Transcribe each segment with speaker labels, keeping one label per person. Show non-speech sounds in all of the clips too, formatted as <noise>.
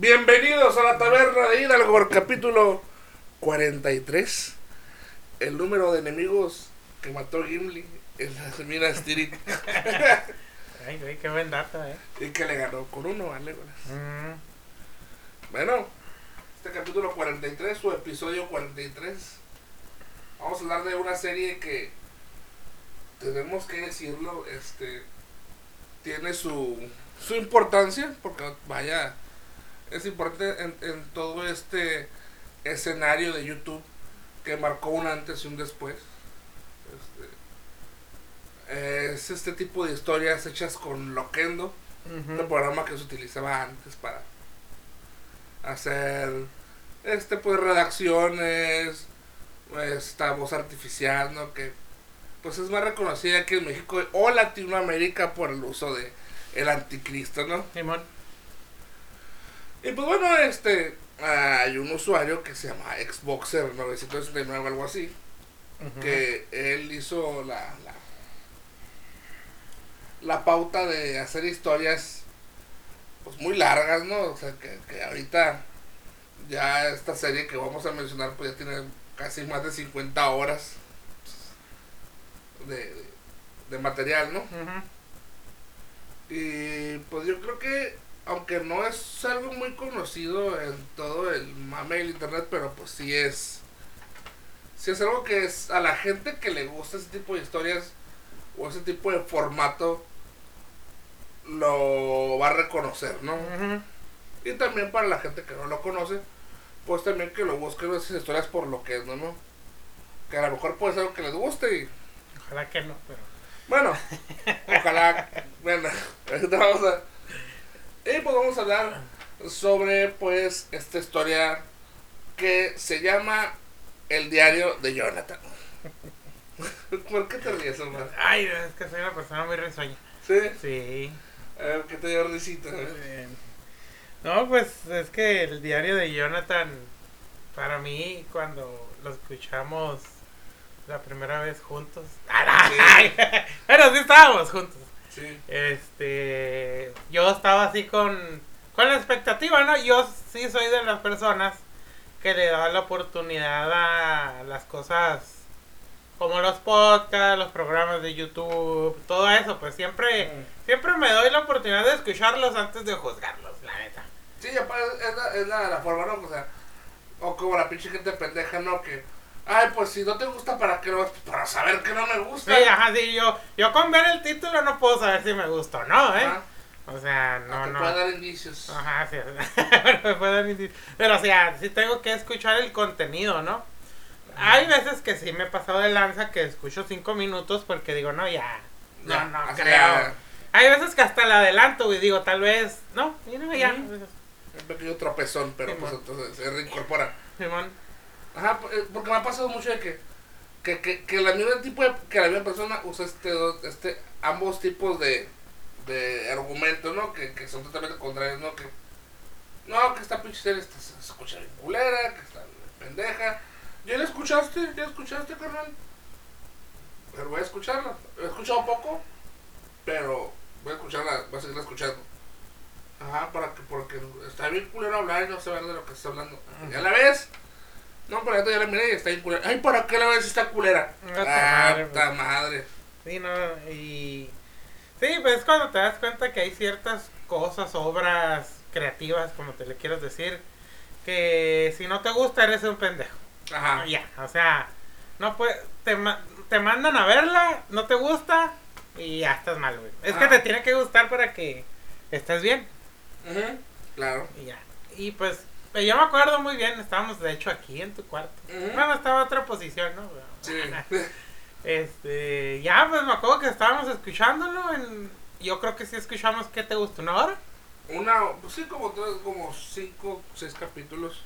Speaker 1: Bienvenidos a la taberna de Hidalgo, capítulo 43. El número de enemigos que mató Gimli en las minas Tirith.
Speaker 2: Ay, güey, qué buen dato, eh.
Speaker 1: y que le ganó con uno a Legolas.
Speaker 2: Mm,
Speaker 1: Bueno, este capítulo 43, su episodio 43. Vamos a hablar de una serie que tenemos que decirlo, este tiene su, su importancia, porque vaya, es importante en, en todo este escenario de YouTube que marcó un antes y un después. Este, es este tipo de historias hechas con Loquendo,
Speaker 2: ujú.
Speaker 1: un programa que se utilizaba antes para hacer este pues redacciones esta voz artificial no que pues es más reconocida aquí en México o Latinoamérica por el uso de el anticristo no
Speaker 2: Simón.
Speaker 1: Y pues bueno este hay un usuario que se llama Xboxer 969 o algo así que él hizo la, la la pauta de hacer historias pues muy largas, ¿no? O sea, que, que ahorita ya esta serie que vamos a mencionar pues ya tiene casi más de 50 horas de, de, de material, ¿no? Y pues yo creo que, aunque no es algo muy conocido en todo el mame del internet, pero pues sí es. Sí es algo que es a la gente que le gusta ese tipo de historias o ese tipo de formato lo va a reconocer, ¿no? Y también para la gente que no lo conoce, pues también que lo busquen esas historias por lo que es, ¿no? ¿no? Que a lo mejor puede ser algo que les guste y
Speaker 2: Ojalá que no, pero.
Speaker 1: bueno, ojalá. Bueno, <laughs> ahorita vamos a. Y pues vamos a hablar sobre, pues, esta historia que se llama El diario de Jonathan. <laughs> ¿Por qué te ríes, Omar?
Speaker 2: Ay, es que soy una persona muy risueña.
Speaker 1: ¿Sí?
Speaker 2: Sí.
Speaker 1: A ver, ¿qué te dio risita?
Speaker 2: Eh, No, pues es que el diario de Jonathan, para mí, cuando lo escuchamos la primera vez juntos. ¡Ay! Pero <laughs> sí estábamos juntos.
Speaker 1: Sí.
Speaker 2: Este, yo estaba así con, con la expectativa, ¿no? Yo sí soy de las personas que le da la oportunidad a las cosas como los podcasts, los programas de YouTube, todo eso, pues siempre, siempre me doy la oportunidad de escucharlos antes de juzgarlos, la neta.
Speaker 1: Sí, es la, es la, la forma, ¿no? O sea, o como la pinche gente pendeja, ¿no? Que, ay, pues si no te gusta, ¿para qué lo? Para saber que no me gusta.
Speaker 2: Sí, ajá, sí, yo, yo con ver el título no puedo saber si me gusta o no, ¿eh?
Speaker 1: Ajá.
Speaker 2: O sea, no,
Speaker 1: te
Speaker 2: no.
Speaker 1: puede dar indicios.
Speaker 2: Ajá, sí. <laughs> me pueden decir. Pero o sea, sí tengo que escuchar el contenido, ¿no? Hay veces que sí me he pasado de lanza que escucho cinco minutos porque digo, no, ya. No,
Speaker 1: Ya,
Speaker 2: no creo. Hay veces que hasta la adelanto y digo, tal vez, no, no, ya.
Speaker 1: Un pequeño tropezón, pero
Speaker 2: Sí,
Speaker 1: pues entonces se reincorpora.
Speaker 2: Simón.
Speaker 1: Ajá, eh, porque me ha pasado mucho de que, que, que, que la misma tipo de, que la misma persona usa este, este ambos tipos de, de argumentos, ¿no? Que, que son totalmente contrarios, ¿no? Que no, que esta pinche serie está- se se escucha bien culera, que está bien pendeja. ¿Ya la escuchaste? ¿Ya la escuchaste, carnal? Pero voy a escucharla. He escuchado poco, pero voy a escucharla, voy a seguirla escuchando. Ajá, para que, porque está bien culero hablar y no saber de lo que está hablando. ¿Ya la ves? No, pero ya la miré y está bien culera. Ay, ¿para qué la ves está culera?
Speaker 2: Ah, madre,
Speaker 1: puta
Speaker 2: pues.
Speaker 1: madre.
Speaker 2: Sí, no, y. Sí, pues es cuando te das cuenta que hay ciertas cosas, obras creativas, como te le quieras decir, que si no te gusta eres un pendejo.
Speaker 1: Ajá.
Speaker 2: Ya, o sea, no puede, te, ma- te mandan a verla, no te gusta y ya estás mal, güey. Es que te tiene que gustar para que estés bien
Speaker 1: Ujú, Claro.
Speaker 2: y ya. Y pues, yo me acuerdo muy bien, estábamos de hecho aquí en tu cuarto. Bueno, estaba otra posición, ¿no?
Speaker 1: Sí. <laughs>
Speaker 2: Este, ya, pues me acuerdo que estábamos escuchándolo en... Yo creo que sí escuchamos ¿Qué te gustó? ¿Una hora?
Speaker 1: Una, pues sí, como tres, como cinco, seis capítulos.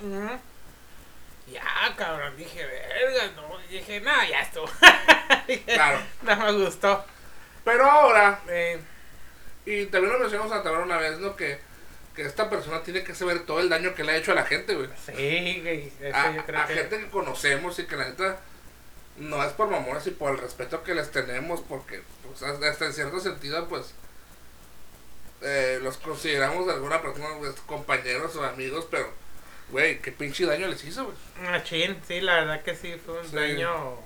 Speaker 2: Ya, cabrón, dije, verga, no, dije, no, ya estuvo. <laughs> Dije,
Speaker 1: Claro.
Speaker 2: No me gustó.
Speaker 1: Pero ahora,
Speaker 2: Eh,
Speaker 1: y también lo mencionamos a Tabar una vez, ¿no? Que, que esta persona tiene que saber todo el daño que le ha hecho a la gente, güey.
Speaker 2: sí, güey, eso
Speaker 1: A,
Speaker 2: yo creo
Speaker 1: a
Speaker 2: que...
Speaker 1: gente que conocemos y que la neta no es por mamones y por el respeto que les tenemos, porque pues, hasta en cierto sentido, pues eh, los consideramos de alguna persona pues, compañeros o amigos, pero, güey, qué pinche daño les hizo, güey.
Speaker 2: Machín, sí, la verdad que sí, fue un
Speaker 1: Sí.
Speaker 2: daño.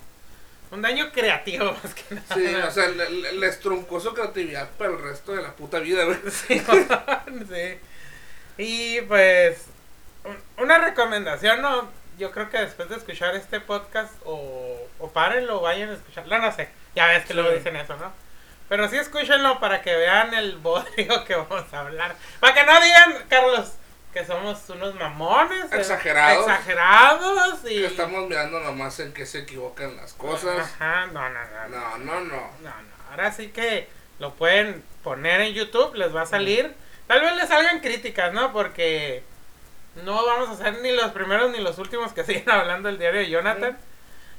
Speaker 2: Un daño creativo <laughs> más que nada.
Speaker 1: Sí, o sea, le- le- les truncó su creatividad para el resto de la puta vida, güey.
Speaker 2: Sí, <laughs> sí. Y pues, un- una recomendación, ¿no? Yo creo que después de escuchar este podcast, o, o párenlo vayan a escucharlo, no sé. Ya ves que luego
Speaker 1: Sí.
Speaker 2: dicen eso, ¿no? Pero sí escúchenlo para que vean el bodrio <laughs> que vamos a hablar. Para que no digan, Carlos, que somos unos mamones.
Speaker 1: Exagerados.
Speaker 2: Exagerados y...
Speaker 1: Que estamos mirando nomás en qué se equivocan las cosas.
Speaker 2: Ajá, no, no, no.
Speaker 1: No,
Speaker 2: no.
Speaker 1: no, no.
Speaker 2: No, no, ahora sí que lo pueden poner en YouTube, les va a salir. Tal vez les salgan críticas, ¿no? Porque no vamos a ser ni los primeros ni los últimos que <laughs> siguen hablando del diario de Jonathan.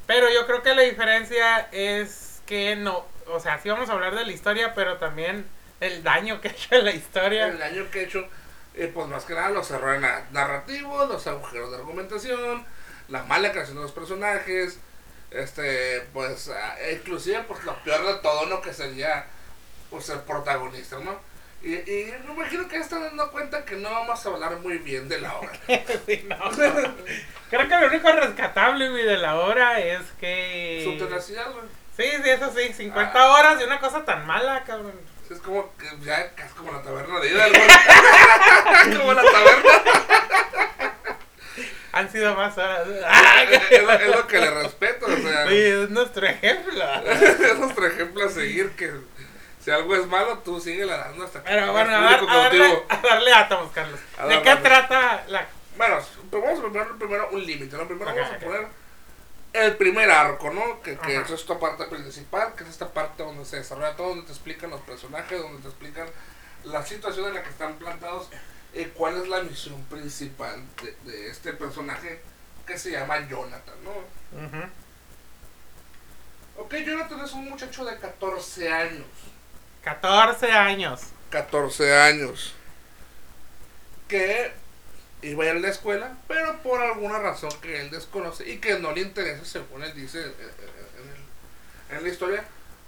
Speaker 2: Pero yo creo que la diferencia es que no, o sea, sí vamos a hablar de la historia, pero también el daño que <laughs> ha hecho en la historia.
Speaker 1: El daño que he hecho, eh, pues más que nada los errores na- narrativos, los agujeros de argumentación, la mala creación de los personajes, este, pues, ah, inclusive, pues lo peor de todo, ¿no? Que sería, pues, el protagonista, ¿no? Y, y me imagino que ya están dando cuenta que no vamos a hablar muy bien de la obra. <laughs>
Speaker 2: Sí, no. Creo que lo único rescatable güey, de la obra es que...
Speaker 1: Su tenacidad, güey.
Speaker 2: Sí, sí, eso sí, 50
Speaker 1: Ah.
Speaker 2: horas de una cosa tan mala, cabrón.
Speaker 1: Es como que ya es como la taberna de Hidalgo. <laughs> como la taberna.
Speaker 2: Han sido más horas. <laughs>
Speaker 1: Es, lo, es lo que le respeto, o sea.
Speaker 2: Es nuestro ejemplo.
Speaker 1: es nuestro ejemplo a seguir que si algo es malo, tú sigue dando hasta que
Speaker 2: Pero bueno, a, dar- a darle,
Speaker 1: cautivo.
Speaker 2: a darle átomos, Carlos.
Speaker 1: A
Speaker 2: ¿De qué trata la...?
Speaker 1: Bueno, pues vamos a poner primero un límite, ¿no? Primero vamos a poner el primer arco, ¿no? Que, que es esta parte principal, que es esta parte donde se desarrolla todo, donde te explican los personajes, donde te explican la situación en la que están plantados y cuál es la misión principal de, de este personaje que se llama Jonathan, ¿no?
Speaker 2: Ujú.
Speaker 1: Ok, Jonathan es un muchacho de 14 años.
Speaker 2: 14 años.
Speaker 1: 14 años. Que iba a ir a la escuela, pero por alguna razón que él desconoce y que no le interesa, según él dice en, en el- en la historia,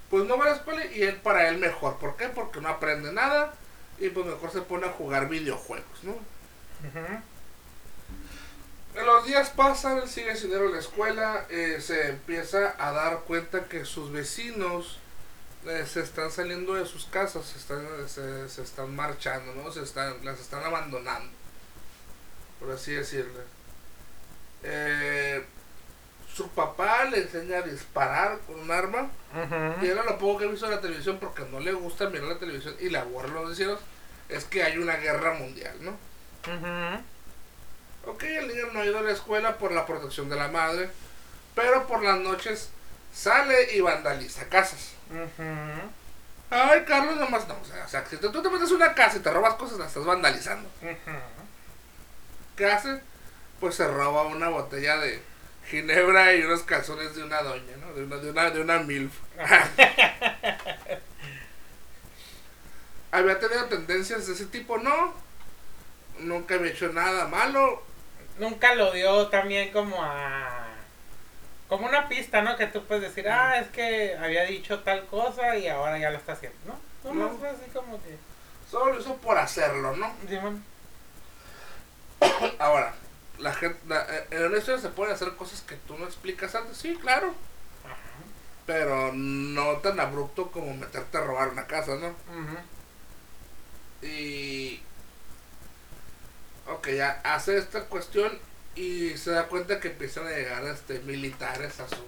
Speaker 1: pues no va a la escuela y él para él mejor. ¿Por qué? Porque no aprende nada y pues mejor se pone a jugar videojuegos, ¿no? Los días pasan, él sigue sin ir a la escuela, eh, se empieza a dar cuenta que sus vecinos eh, se están saliendo de sus casas, se están, se, se están marchando, ¿no? Se están, las están abandonando, por así decirlo. Eh, su papá le enseña a disparar con un arma y
Speaker 2: Ujú.
Speaker 1: era lo poco que he visto en la televisión porque no le gusta mirar la televisión y la aburren los vecinos, es que hay una guerra mundial, ¿no?
Speaker 2: Ujú.
Speaker 1: Ok, el niño no ha ido a la escuela por la protección de la madre, pero por las noches sale y vandaliza casas.
Speaker 2: Ujú.
Speaker 1: Ay, Carlos, nomás no. O sea, o sea, si tú te metes una casa y te robas cosas, las estás vandalizando.
Speaker 2: Ujú.
Speaker 1: ¿Qué hace? Pues se roba una botella de ginebra y unos calzones de una doña, ¿no? De una, de una, de una milf. <laughs> ¿Había tenido tendencias de ese tipo? No. Nunca había hecho nada malo.
Speaker 2: Nunca lo dio también como a... Como una pista, ¿no? Que tú puedes decir, ah, es que había dicho tal cosa y ahora ya lo está haciendo, ¿no? No,
Speaker 1: No.
Speaker 2: así como que...
Speaker 1: Solo lo hizo por hacerlo, ¿no?
Speaker 2: Simón. <coughs>
Speaker 1: Ahora, la gente, la- eh, en una historia se pueden hacer cosas que tú no explicas antes, sí, claro,
Speaker 2: Ajá.
Speaker 1: pero no tan abrupto como meterte a robar una casa, ¿no?
Speaker 2: Ujú.
Speaker 1: Y... Ok, ya hace esta cuestión y se da cuenta que empiezan a llegar este, militares a su,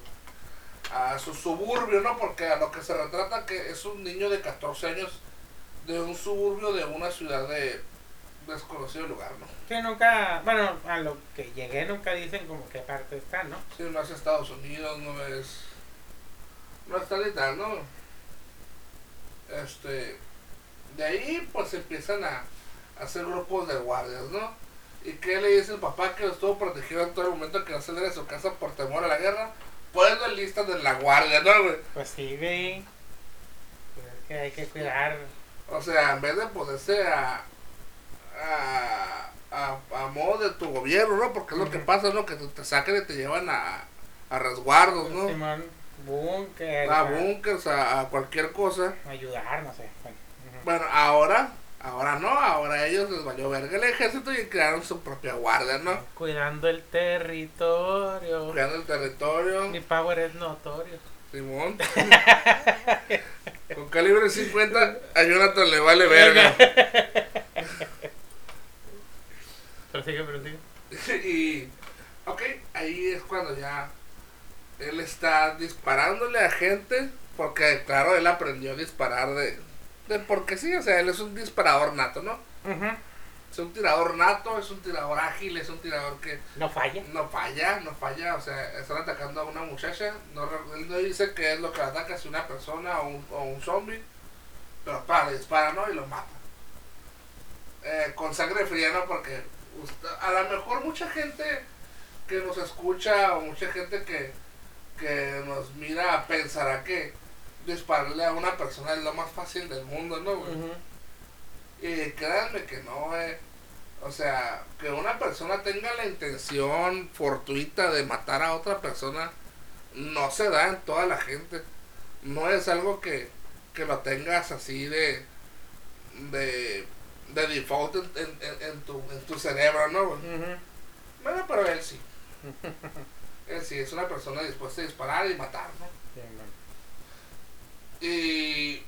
Speaker 1: a su suburbio, ¿no? Porque a lo que se retrata que es un niño de 14 años de un suburbio de una ciudad de desconocido lugar, ¿no?
Speaker 2: Sí, nunca, bueno, a lo que llegué nunca dicen como qué parte está, ¿no?
Speaker 1: Sí, no es Estados Unidos, no es. No es tal y tal, ¿no? Este. De ahí, pues empiezan a, a hacer grupos de guardias, ¿no? ¿Y qué le dice el papá que lo estuvo protegido en todo el momento que no saliera de su casa por temor a la guerra? Poniendo en listas de la guardia, ¿no, güey?
Speaker 2: Pues sí, güey. Pues es que hay que cuidar.
Speaker 1: O sea, en vez de ponerse a. a. a, a modo de tu gobierno, ¿no? Porque es lo que pasa, ¿no? Que te, te sacan y te llevan a, a resguardos, ¿no?
Speaker 2: Simón, búnker.
Speaker 1: a búnkers, a, a cualquier cosa.
Speaker 2: Ayudar, no sé. Bueno.
Speaker 1: Bueno, ahora Ahora no, ahora a ellos les valió verga el ejército y crearon su propia guardia, ¿no?
Speaker 2: Cuidando el territorio.
Speaker 1: Cuidando el territorio.
Speaker 2: Mi power es notorio.
Speaker 1: Simón. Con calibre 50 a Jonathan le vale verga.
Speaker 2: Prosigue, prosigue. <laughs>
Speaker 1: y, ok, ahí es cuando ya él está disparándole a gente, porque claro, él aprendió a disparar de, de porque sí, o sea, él es un disparador nato, ¿no? Es un tirador nato, es un tirador ágil, es un tirador que
Speaker 2: No falla.
Speaker 1: no falla, no falla, o sea, están atacando a una muchacha, no, él no dice qué es lo que ataca, si una persona o un, o un zombie, pero para, le dispara, ¿no? Y lo mata. Eh, con sangre fría, ¿no? Porque usted- a lo mejor mucha gente que nos escucha o mucha gente que, que nos mira pensará que dispararle a una persona es lo más fácil del mundo, ¿no? güey? Y créanme que no, eh. O sea, que una persona tenga la intención fortuita de matar a otra persona no se da en toda la gente. No es algo que, que lo tengas así de de, de default en, en- en- tu, en tu cerebro, ¿no? güey? Bueno, pero él sí. <laughs> Él sí es una persona dispuesta a disparar y matar, ¿no?
Speaker 2: Sí, man.
Speaker 1: Y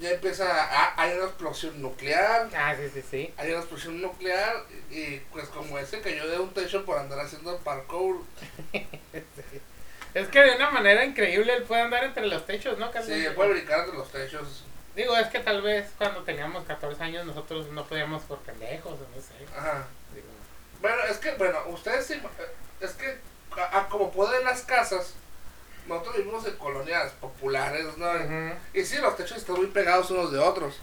Speaker 1: ya empieza, a, hay una explosión nuclear.
Speaker 2: Ah, sí, sí, sí.
Speaker 1: hay una explosión nuclear y pues como ese cayó de un techo por andar haciendo parkour. <laughs>
Speaker 2: Es que de una manera increíble él puede andar entre los techos, ¿no? Carlos?
Speaker 1: Sí, puede brincar entre los techos.
Speaker 2: Digo, es que tal vez cuando teníamos 14 años nosotros no podíamos por pendejos no sé.
Speaker 1: Ajá.
Speaker 2: Digo,
Speaker 1: Bueno, es que, bueno, ustedes sí, es que a, a como pueden las casas, nosotros vivimos en colonias populares, ¿no? Y sí, los techos están muy pegados unos de otros.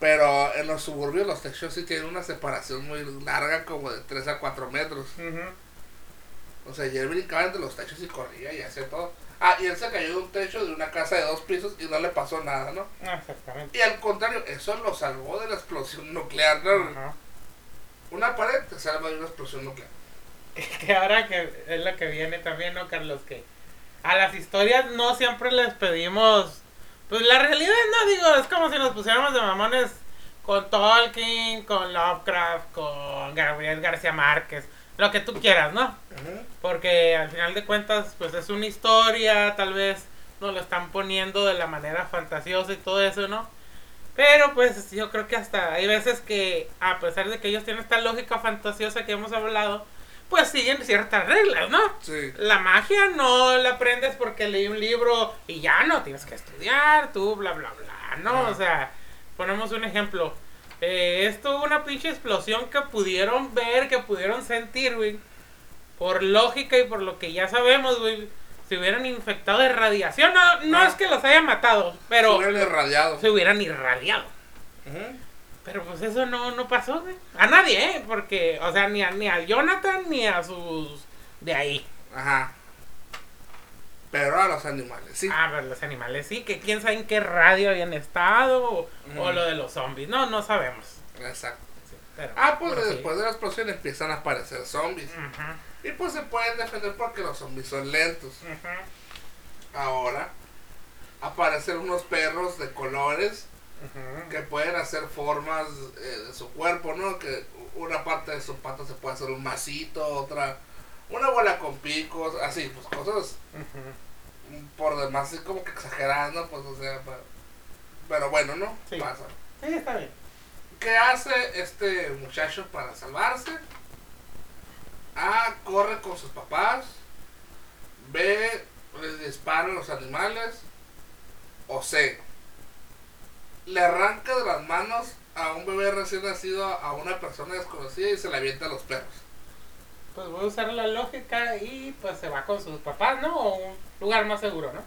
Speaker 1: Pero en los suburbios los techos sí tienen una separación muy larga, como de 3 a 4 metros. O sea, él brincaba entre los techos y corría y hacía todo. Ah, y él se cayó de un techo de una casa de dos pisos y no le pasó nada, ¿no?
Speaker 2: Ah, Exactamente.
Speaker 1: Y al contrario, eso lo salvó de la explosión nuclear, ¿no? Una pared te salva de una explosión nuclear. <laughs>
Speaker 2: Que ahora que es lo que viene también, ¿no, Carlos? Que a las historias no siempre les pedimos. Pues la realidad, no digo, es como si nos pusiéramos de mamones con Tolkien, con Lovecraft, con Gabriel García Márquez, lo que tú quieras, ¿no? Porque al final de cuentas, pues es una historia, tal vez nos lo están poniendo de la manera fantasiosa y todo eso, ¿no? Pero pues yo creo que hasta hay veces que, a pesar de que ellos tienen esta lógica fantasiosa que hemos hablado, pues siguen ciertas reglas, ¿no?
Speaker 1: Sí.
Speaker 2: La magia no la aprendes porque leí un libro y ya no, tienes que estudiar, tú, bla, bla, bla, ¿no? O sea, ponemos un ejemplo. Eh, esto una pinche explosión que pudieron ver, que pudieron sentir, güey. Por lógica y por lo que ya sabemos, güey. Se hubieran infectado de radiación. No, no
Speaker 1: Ah.
Speaker 2: es que los haya matado, pero
Speaker 1: Pero irradiado.
Speaker 2: se hubieran irradiado. Pero pues eso no, no pasó, güey. A nadie, ¿eh? Porque, o sea, ni a, ni a Jonathan ni a sus de ahí.
Speaker 1: Ajá. Pero a los animales, sí.
Speaker 2: Ah, pero los animales sí, que quién sabe en qué radio habían estado o, lo de los zombies. No, no sabemos.
Speaker 1: Exacto.
Speaker 2: Sí, pero-
Speaker 1: Ah, pues
Speaker 2: sí.
Speaker 1: después de la explosión empiezan a aparecer zombies.
Speaker 2: Ujú,
Speaker 1: Y pues se pueden defender porque los zombies son lentos.
Speaker 2: ujú,
Speaker 1: Ahora aparecen unos perros de colores que pueden hacer formas eh, de su cuerpo, ¿no? Que una parte de su pata se puede hacer un masito, otra una bola con picos, así, pues cosas por demás así como que exageradas, ¿no? Pues o sea, pero bueno, ¿no?
Speaker 2: Sí.
Speaker 1: Pasa.
Speaker 2: Sí, está bien.
Speaker 1: ¿Qué hace este muchacho para salvarse? A, corre con sus papás, B, les disparan los animales, o C, le arranca de las manos a un bebé recién nacido a una persona desconocida y se le avienta a los perros.
Speaker 2: Pues voy a usar la lógica y pues se va con sus papás, ¿no? O un lugar más seguro, ¿no?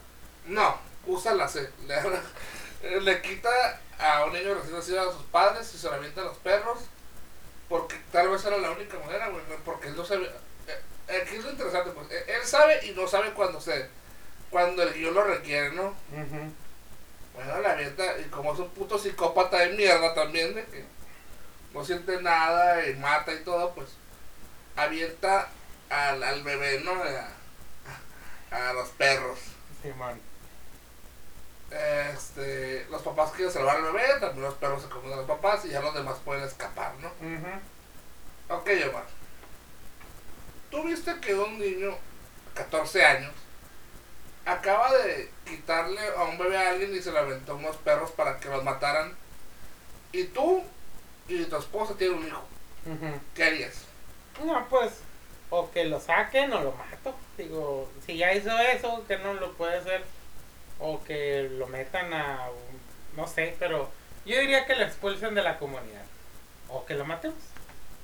Speaker 1: No, usa la C. Le, le quita a un niño recién nacido a sus padres y se le avienta a los perros. Porque tal vez era la única manera, güey. Porque él no sabe. eh, Aquí es lo interesante, pues. Él sabe y no sabe cuándo se. Cuando el guion lo requiere, ¿no?
Speaker 2: Ujú.
Speaker 1: Bueno, le avienta. Y como es un puto psicópata de mierda también, de que no siente nada y mata y todo, pues. Avienta al, al bebé, ¿no? A, a los perros.
Speaker 2: Simón.
Speaker 1: este, los papás quieren salvar al bebé, también los perros se comen a los papás y ya los demás pueden escapar, ¿no?
Speaker 2: Ujú.
Speaker 1: Ok, Omar. Tú viste que un niño, 14 años, acaba de quitarle a un bebé a alguien y se le aventó unos perros para que los mataran. Y tú y tu esposa tienen un hijo. ¿Qué harías?
Speaker 2: No, pues, o que lo saquen o lo mato. Digo, si ya hizo eso, que no lo puede hacer. O que lo metan a. No sé, pero yo diría que lo expulsen de la comunidad. O que lo matemos.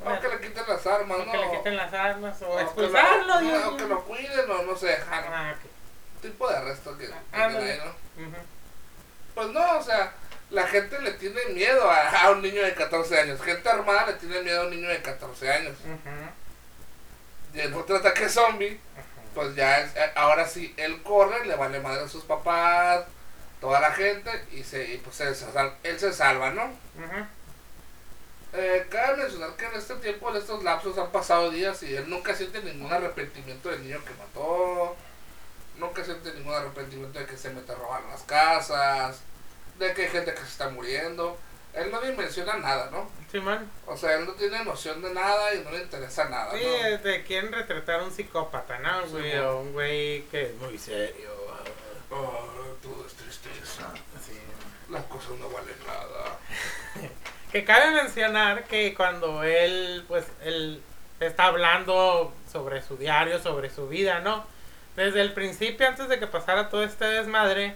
Speaker 1: O que le quiten las armas,
Speaker 2: O
Speaker 1: ¿no?
Speaker 2: que le quiten las armas. O,
Speaker 1: O que
Speaker 2: expulsarlo,
Speaker 1: lo-
Speaker 2: Dios
Speaker 1: O que lo cuiden, o no sé, ajá,
Speaker 2: Ah, ok.
Speaker 1: Tipo de arresto que,
Speaker 2: Ah,
Speaker 1: ahí, ¿no? Pues no, o sea, la gente le tiene miedo a, a un niño de 14 años. Gente armada le tiene miedo a un niño de 14 años.
Speaker 2: Ujú.
Speaker 1: Y en otro ataque zombie, pues ya es, eh, ahora sí, él corre, le vale madre a sus papás, toda la gente, y, se, y pues él se, él se salva, ¿no? Eh, cabe mencionar que en este tiempo, en estos lapsos, han pasado días y él nunca siente ningún arrepentimiento del niño que mató, nunca siente ningún arrepentimiento de que se mete a robar las casas, de que hay gente que se está muriendo. Él no dimensiona nada, ¿no?
Speaker 2: Simón.
Speaker 1: O sea, él no tiene noción de nada y no le interesa nada,
Speaker 2: Sí,
Speaker 1: ¿no?
Speaker 2: te quieren retratar a un psicópata, ¿no?
Speaker 1: Sí,
Speaker 2: güey? O un güey que es muy serio.
Speaker 1: Oh, todo es tristeza.
Speaker 2: Sí.
Speaker 1: Las cosas no valen nada. <laughs>
Speaker 2: Que cabe mencionar que cuando él, pues, él está hablando sobre su diario, sobre su vida, ¿no? Desde el principio, antes de que pasara todo este desmadre,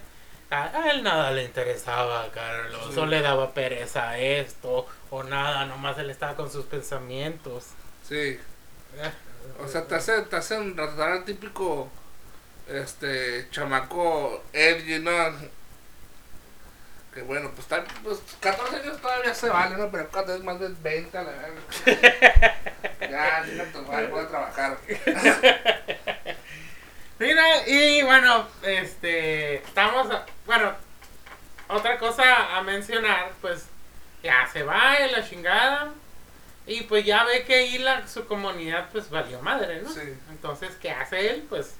Speaker 2: a a él nada le interesaba, Carlos.
Speaker 1: Sí.
Speaker 2: O le daba pereza a esto, o nada, nomás él estaba con sus pensamientos.
Speaker 1: Sí. O sea, te hacen, te hacen tratar al típico este chamaco edgy, ¿no? Que bueno, pues, está, pues 14 años todavía se vale, ¿no? Pero cuando es más de 20, a la verga. <laughs> ya, no te voy a trabajar. <laughs>
Speaker 2: Mira, y bueno, este, estamos, a- bueno, otra cosa a mencionar, pues, ya se va en la chingada, y pues ya ve que ahí la, su comunidad, pues, valió madre, ¿no?
Speaker 1: Sí.
Speaker 2: Entonces, ¿qué hace él? Pues,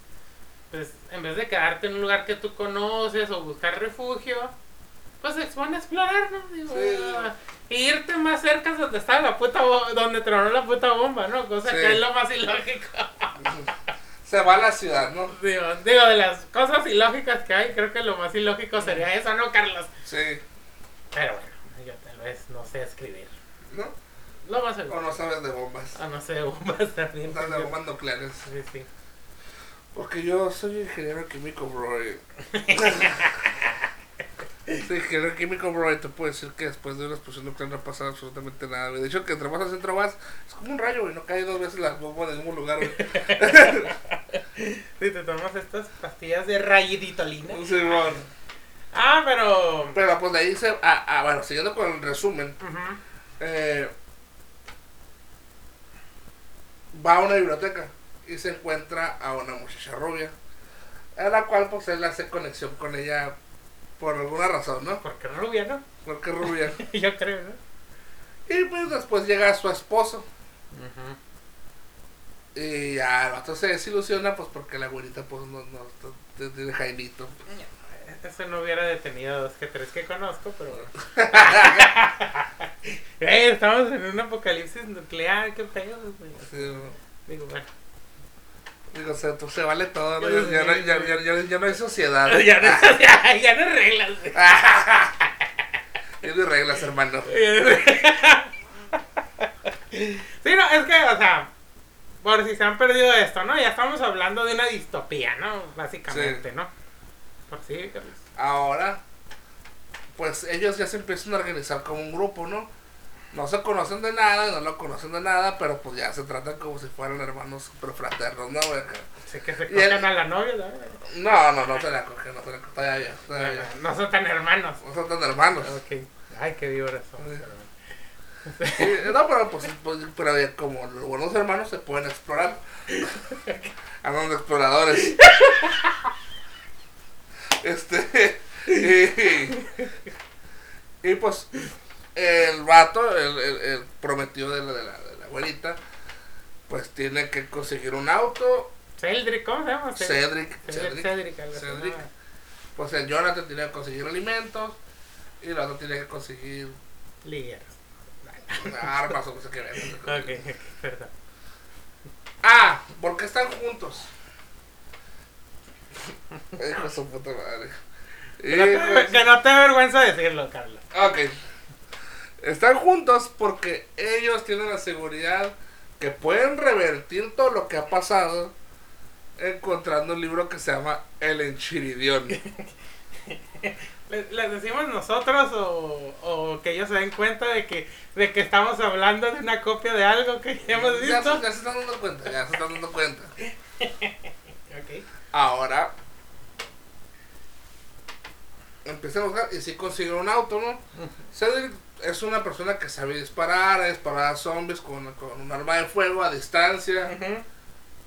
Speaker 2: pues, en vez de quedarte en un lugar que tú conoces o buscar refugio, pues se expone a explorar, ¿no? Digo,
Speaker 1: Sí.
Speaker 2: y irte más cerca de donde estaba la puta bo- donde tronó la puta bomba, ¿no? Cosa
Speaker 1: Sí.
Speaker 2: que es lo más ilógico.
Speaker 1: Se va a la ciudad, ¿no?
Speaker 2: Digo, digo, de las cosas ilógicas que hay, creo que lo más ilógico sería eso, ¿no, Carlos?
Speaker 1: Sí.
Speaker 2: Pero bueno, yo tal vez no sé escribir.
Speaker 1: ¿No?
Speaker 2: Lo más
Speaker 1: O
Speaker 2: seguro.
Speaker 1: no sabes de bombas.
Speaker 2: Ah, no sé, bombas también.
Speaker 1: No de bombas nucleares.
Speaker 2: Sí, sí.
Speaker 1: Porque yo soy ingeniero químico, bro. <laughs> ingeniero químico, bro, y te puedo decir que después de una explosión nuclear no pasa absolutamente nada, güey. De hecho, que entre más al centro vas, es como un rayo, güey. No cae dos veces la bomba en el mismo lugar, güey. <laughs>
Speaker 2: Si te tomas estas pastillas de rayiditolina.
Speaker 1: Sí, bueno.
Speaker 2: Ah, pero.
Speaker 1: Pero pues de ahí se. Ah, ah, bueno, siguiendo con el resumen. Eh, va a una biblioteca y se encuentra a una muchacha rubia. A la cual, pues él hace conexión con ella por alguna razón, ¿no?
Speaker 2: Porque rubia, ¿no?
Speaker 1: Porque rubia. <laughs>
Speaker 2: Yo creo, ¿no?
Speaker 1: Y pues después llega su esposo.
Speaker 2: Ujú.
Speaker 1: Y ya el vato se desilusiona, pues porque la güerita, pues no, no, tiene Jaimito.
Speaker 2: Eso no hubiera detenido a dos que tres que conozco, pero. Ey, <laughs> <laughs> estamos en un apocalipsis nuclear, qué pedo, güey.
Speaker 1: Sí, no.
Speaker 2: Digo, bueno.
Speaker 1: Digo, o sea, tú se vale todo, ¿no?
Speaker 2: Sí,
Speaker 1: Ya, no,
Speaker 2: sí,
Speaker 1: ya,
Speaker 2: sí.
Speaker 1: ya, ya, ya no hay sociedad. <laughs>
Speaker 2: ya, no, <laughs> ya, no reglas, güey. <laughs>
Speaker 1: Ya no hay reglas, hermano.
Speaker 2: Sí, no, es que, o sea, por si se han perdido esto, ¿no? Ya estamos hablando de una distopía, ¿no? Básicamente, ¿no? Por sí, Carlos.
Speaker 1: Ahora, pues ellos ya se empiezan a organizar como un grupo, ¿no? No se conocen de nada, no lo conocen de nada, pero pues ya se tratan como si fueran hermanos super fraternos, ¿no, güey?
Speaker 2: Sé que se cogen a la novia, ¿no?
Speaker 1: No, no, no se la cogen, no se la cogen, todavía, todavía.
Speaker 2: No son tan hermanos.
Speaker 1: No son tan hermanos.
Speaker 2: Ok. Ay, qué víboras son.
Speaker 1: Sí. Sí, no, pero pues, pues, pero como los buenos hermanos se pueden explorar. <laughs> Andan de exploradores. Este. Y, y, pues el vato, el, el, el prometido de la, de, la, de la abuelita, pues tiene que conseguir un auto.
Speaker 2: Cedric, ¿cómo se llama?
Speaker 1: Cedric,
Speaker 2: Cedric,
Speaker 1: Cedric,
Speaker 2: Cedric,
Speaker 1: Cedric. Pues el Jonathan tiene que conseguir alimentos y el otro tiene que conseguir
Speaker 2: Ligueros.
Speaker 1: armas o no sé qué.
Speaker 2: Ok, <laughs> perdón.
Speaker 1: Ah, ¿por qué están juntos? <laughs> Hijo de su puta madre.
Speaker 2: Que no,
Speaker 1: Hijo
Speaker 2: te,
Speaker 1: de-
Speaker 2: que no te avergüenza decirlo, Carlos.
Speaker 1: Ok. Están juntos porque ellos tienen la seguridad que pueden revertir todo lo que ha pasado encontrando un libro que se llama El Enchiridión. <laughs>
Speaker 2: ¿Les, decimos nosotros o, o que ellos se den cuenta de que, de que estamos hablando de una copia de algo que ya hemos
Speaker 1: se,
Speaker 2: visto?
Speaker 1: ya se están dando cuenta, ya se están dando cuenta. <laughs>
Speaker 2: Ok.
Speaker 1: Ahora empiezan a buscar y si consiguen un auto, ¿no? Cedric es una persona que sabe disparar, a disparar a zombies con, con un arma de fuego a distancia.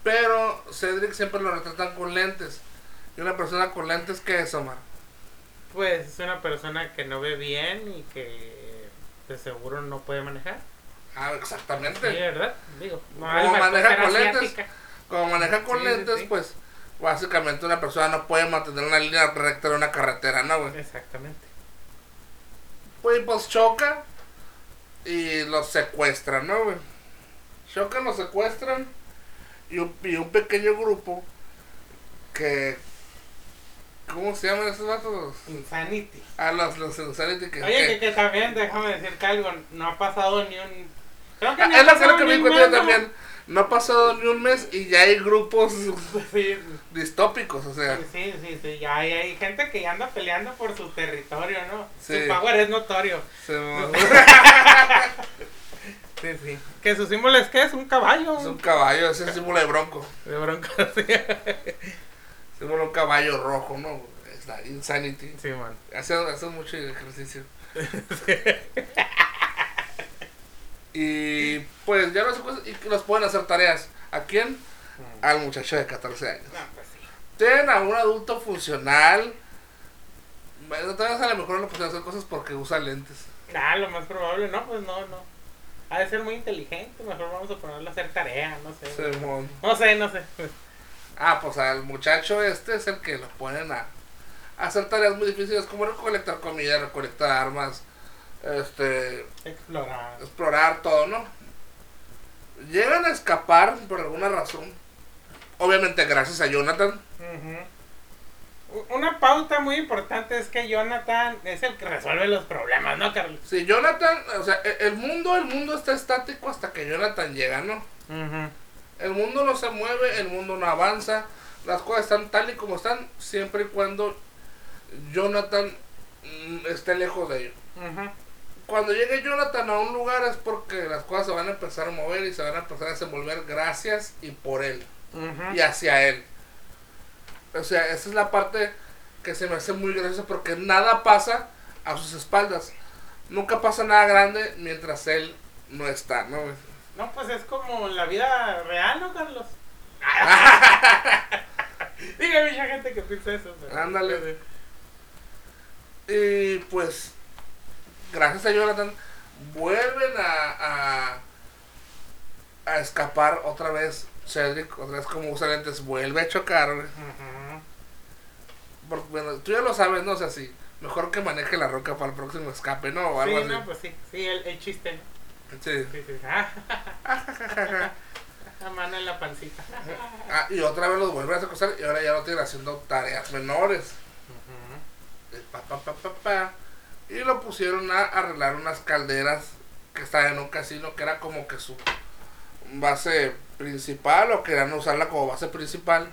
Speaker 1: Pero Cedric siempre lo retratan con lentes. Y una persona con lentes, ¿qué es, Omar?
Speaker 2: Pues es una persona que no ve bien y que de seguro no puede manejar.
Speaker 1: Ah,
Speaker 2: Sí,
Speaker 1: exactamente.
Speaker 2: ¿verdad? Digo,
Speaker 1: ¿Cómo
Speaker 2: es la
Speaker 1: maneja con lentes? Como maneja con
Speaker 2: Sí, sí,
Speaker 1: lentes,
Speaker 2: sí.
Speaker 1: pues básicamente una persona no puede mantener una línea recta en una carretera, ¿no, güey?
Speaker 2: Exactamente.
Speaker 1: Pues, pues choca y los secuestran, ¿no, güey? Chocan, los secuestran y un, y un pequeño grupo que... ¿Cómo se llaman esos vatos?
Speaker 2: Insanity.
Speaker 1: Ah, los, los Insanity que...
Speaker 2: Oye,
Speaker 1: que-
Speaker 2: que, que también, déjame decirte algo, no ha pasado ni un... Creo que
Speaker 1: Ah,
Speaker 2: ni
Speaker 1: es lo que, que me
Speaker 2: ¿no?
Speaker 1: también. No ha pasado ni un mes y ya hay grupos <laughs>
Speaker 2: Sí,
Speaker 1: distópicos, o sea.
Speaker 2: sí, sí, sí, ya hay, hay gente que ya anda peleando por su territorio, ¿no?
Speaker 1: Sí.
Speaker 2: Su power es notorio.
Speaker 1: se- <laughs>
Speaker 2: Sí, sí. Que su símbolo es que es un caballo.
Speaker 1: es un caballo, es el símbolo de bronco.
Speaker 2: De bronco, <laughs> sí.
Speaker 1: Símbolo de un caballo rojo, ¿no? Es la Insanity.
Speaker 2: Sí, man.
Speaker 1: Hace, hace mucho ejercicio. Y pues ya los, y que los pueden hacer tareas. ¿A quién? Al muchacho de 14 años.
Speaker 2: No, pues sí.
Speaker 1: Tienen a un adulto funcional. Tal vez a lo mejor no pueden hacer cosas porque usa lentes.
Speaker 2: Ah, lo más probable, no, pues no, no. Ha de ser muy inteligente, mejor vamos a ponerlo a hacer tarea, no sé. No sé, no sé.
Speaker 1: Ah, pues al muchacho este es el que lo ponen a, a hacer tareas muy difíciles como recolectar comida, recolectar armas, este,
Speaker 2: Explorar.
Speaker 1: explorar todo, ¿no? Llegan a escapar por alguna razón. Obviamente gracias a Jonathan.
Speaker 2: Una pauta muy importante es que Jonathan es el que resuelve los problemas, ¿no, Carlos?
Speaker 1: Si Jonathan, o sea, e- el mundo, el mundo está estático hasta que Jonathan llega, ¿no? El mundo no se mueve, el mundo no avanza, las cosas están tal y como están, siempre y cuando Jonathan mm, esté lejos de ellos. Cuando llegue Jonathan a un lugar es porque las cosas se van a empezar a mover y se van a empezar a desenvolver gracias y por él y hacia él. O sea, esa es la parte que se me hace muy graciosa porque nada pasa a sus espaldas. Nunca pasa nada grande mientras él no está, ¿no?
Speaker 2: No, pues es como la vida real, ¿no, Carlos? <laughs> Diga, mucha gente que piensa eso.
Speaker 1: Ándale. Y pues, gracias a Jonathan, vuelven a, a, a escapar otra vez. Cedric, otra vez como usa lentes, vuelve a chocar. Porque, bueno, tú ya lo sabes, ¿no? O sea, sí. Mejor que maneje la roca para el próximo escape, ¿no? O algo
Speaker 2: Sí,
Speaker 1: así.
Speaker 2: no, pues sí, sí, el, el chiste, ¿no?
Speaker 1: Sí.
Speaker 2: Sí, sí. <laughs> La mano en la pancita. <laughs>
Speaker 1: Ah, y otra vez los vuelve a acosar y ahora ya lo tienen haciendo tareas menores.
Speaker 2: Ujú.
Speaker 1: Eh, pa, pa, pa, pa, pa. Y lo pusieron a arreglar unas calderas que estaban en un casino que era como que su base principal o querían usarla como base principal.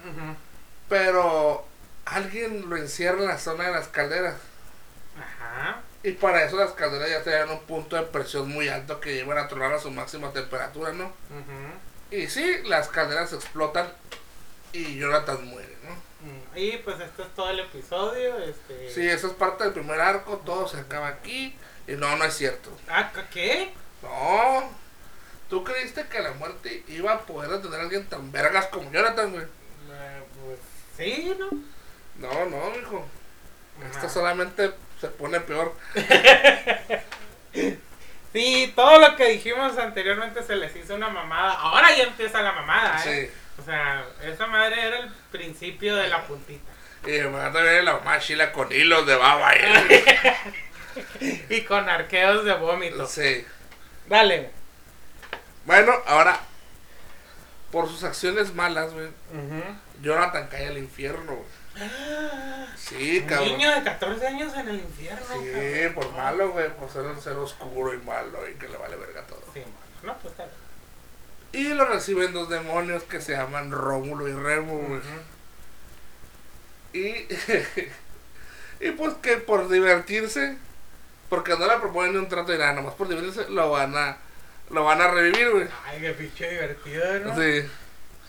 Speaker 1: Pero alguien lo encierra en la zona de las calderas.
Speaker 2: Ajá.
Speaker 1: Y para eso las calderas ya tenían un punto de presión muy alto que llevan a tronar a su máxima temperatura, ¿no?
Speaker 2: Ujú.
Speaker 1: Y sí, las calderas explotan y Jonathan muere,
Speaker 2: Y pues esto es todo el episodio. Este...
Speaker 1: Sí, eso es parte del primer arco, todo se acaba aquí. Y no, no es cierto.
Speaker 2: Ah, ¿qué?
Speaker 1: No. ¿Tú creíste que la muerte iba a poder detener a alguien tan vergas como Jonathan, güey?
Speaker 2: Eh, pues sí, ¿no?
Speaker 1: No, no, mijo. Esto solamente se pone peor. <laughs>
Speaker 2: Sí, todo lo que dijimos anteriormente se les hizo una mamada. Ahora ya empieza la mamada, ¿eh?
Speaker 1: Sí.
Speaker 2: O sea, esa madre era el principio de la puntita.
Speaker 1: Y de momento viene la mamá Sheila con hilos de baba. y- <laughs>
Speaker 2: Y con arqueos de vómito.
Speaker 1: sí.
Speaker 2: Dale.
Speaker 1: Bueno, ahora, por sus acciones malas, güey,
Speaker 2: Ujú.
Speaker 1: Jonathan cae al infierno, güey. Sí,
Speaker 2: Un
Speaker 1: cabrón.
Speaker 2: niño de 14 años en el infierno.
Speaker 1: Sí,
Speaker 2: cabrón.
Speaker 1: por malo, güey, por ser un ser oscuro y malo y que le vale verga todo.
Speaker 2: Sí, mano. No, pues bien.
Speaker 1: Y lo reciben dos demonios que se llaman Rómulo y Remo, güey. Y, <laughs> y pues que por divertirse, porque no le proponen un trato de nada, nomás por divertirse, lo van a, lo van a revivir, güey.
Speaker 2: Ay, qué pinche divertido, ¿no?
Speaker 1: Sí.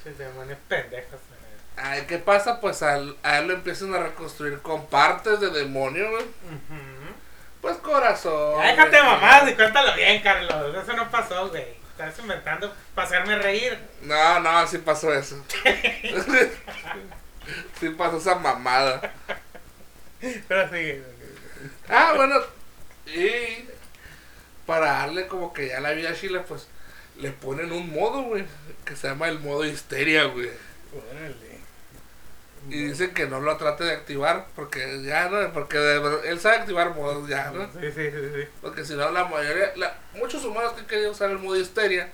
Speaker 2: Se demonios pendejos. güey.
Speaker 1: Ay, ¿qué pasa? Pues al- a él lo empiezan a reconstruir con partes de demonio, güey.
Speaker 2: Ujú.
Speaker 1: Pues corazón.
Speaker 2: Ya déjate mamás y cuéntalo bien, Carlos. Eso no pasó, güey. Estás inventando para hacerme reír.
Speaker 1: No, no, sí pasó eso. <laughs> sí pasó esa mamada.
Speaker 2: Pero sí.
Speaker 1: Ah, bueno. Y para darle como que ya la vida a Sheila, pues le ponen un modo, güey. Que se llama el modo histeria, güey.
Speaker 2: Órale.
Speaker 1: Y dicen que no lo trate de activar. Porque ya, ¿no? Porque de él sabe activar modos ya, ¿no?
Speaker 2: Sí, sí, sí, sí.
Speaker 1: Porque si no, la mayoría, la- muchos humanos que han querido usar el modo histeria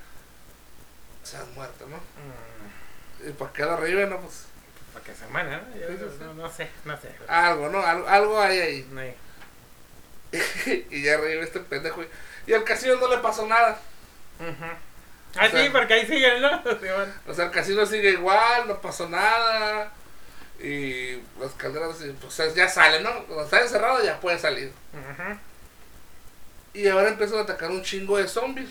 Speaker 1: se han muerto, ¿no?
Speaker 2: Mm,
Speaker 1: ¿Y por qué lo reviven? No, pues
Speaker 2: Para que se ¿no? Yo
Speaker 1: Sí, sí,
Speaker 2: no, sé, no sé.
Speaker 1: algo, ¿no? Algo, algo hay ahí.
Speaker 2: No hay- <laughs>
Speaker 1: y ya revive este pendejo. Y al casino no le pasó nada.
Speaker 2: Ujú. Ah,
Speaker 1: O sea-
Speaker 2: sí, porque ahí siguen, ¿no? <laughs>
Speaker 1: O sea, el casino sigue igual, no pasó nada. Y las calderas, pues ya salen, ¿no? Cuando está encerrado ya puede salir.
Speaker 2: Ujú.
Speaker 1: Y ahora empiezan a atacar un chingo de zombies.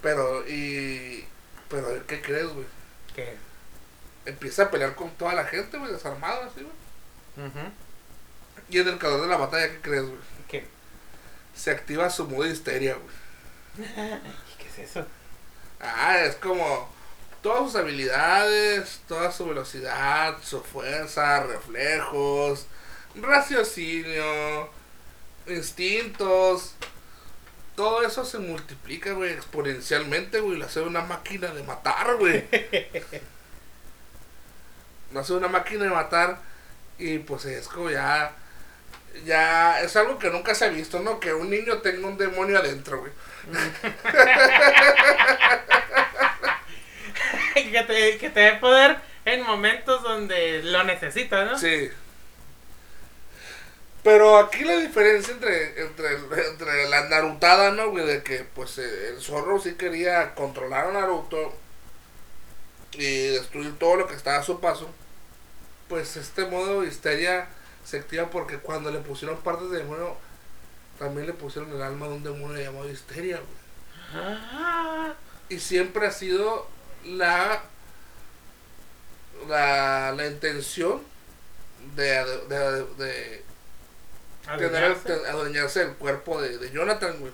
Speaker 1: Pero, y. Pero, ¿qué crees, güey?
Speaker 2: ¿Qué?
Speaker 1: Empieza a pelear con toda la gente, güey, desarmado, así, güey.
Speaker 2: Ujú.
Speaker 1: Y en el calor de la batalla, ¿qué crees, güey?
Speaker 2: ¿Qué?
Speaker 1: Se activa su modo histeria, güey. <laughs>
Speaker 2: ¿Y qué es eso?
Speaker 1: Ah, es como todas sus habilidades, toda su velocidad, su fuerza, reflejos, raciocinio, instintos. Todo eso se multiplica, güey, exponencialmente, güey. Lo hace una máquina de matar, güey. Lo hace una máquina de matar. Y pues es como ya. Ya es algo que nunca se ha visto, ¿no? Que un niño tenga un demonio adentro, güey. <laughs> <laughs>
Speaker 2: que, te, que te dé poder en momentos donde lo necesitas, ¿no?
Speaker 1: Sí. Pero aquí la diferencia entre, entre, entre la Narutada, ¿no, güey? De que, pues, eh, el zorro sí quería controlar a Naruto y destruir todo lo que estaba a su paso. Pues este modo de histeria se activa porque cuando le pusieron partes de demonio, también le pusieron el alma de un demonio llamado histeria, güey.
Speaker 2: Ah,
Speaker 1: Y siempre ha sido la la, la intención de, de, de- tener
Speaker 2: adueñarse.
Speaker 1: te- adueñarse del cuerpo de, de Jonathan, güey.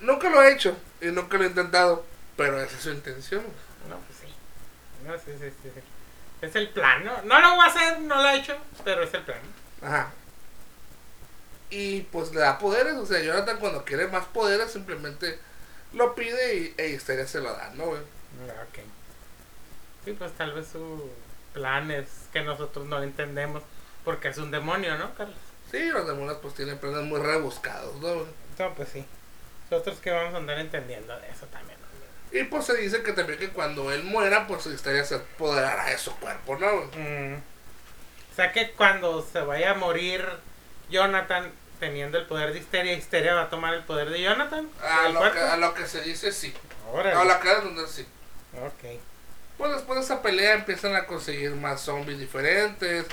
Speaker 1: Nunca lo ha hecho y nunca lo ha intentado, pero esa es su intención. güey.
Speaker 2: No, pues sí. No, sí, sí, sí, sí. Es el plan, ¿no? No lo va a hacer, no lo ha hecho, pero es el plan.
Speaker 1: Ajá. Y pues le da poderes, o sea, Jonathan cuando quiere más poderes simplemente lo pide y e Histeria se lo da, ¿no, güey?
Speaker 2: Ah, Ok. Sí, pues tal vez su plan es que nosotros no entendemos porque es un demonio, ¿no, Carlos?
Speaker 1: Sí, los demonios pues tienen planes muy rebuscados, ¿no? güey?
Speaker 2: No, pues sí. Nosotros que vamos a andar entendiendo de eso también. ¿no?
Speaker 1: Y pues se dice que también que cuando él muera, pues su se apoderará de su cuerpo, ¿no?
Speaker 2: Mm. O sea que cuando se vaya a morir Jonathan teniendo el poder de Histeria, Histeria va a tomar el poder de Jonathan.
Speaker 1: A lo, que, a lo que se dice sí.
Speaker 2: Órale.
Speaker 1: A la que entender sí.
Speaker 2: Ok.
Speaker 1: Pues después de esa pelea empiezan a conseguir más zombies diferentes.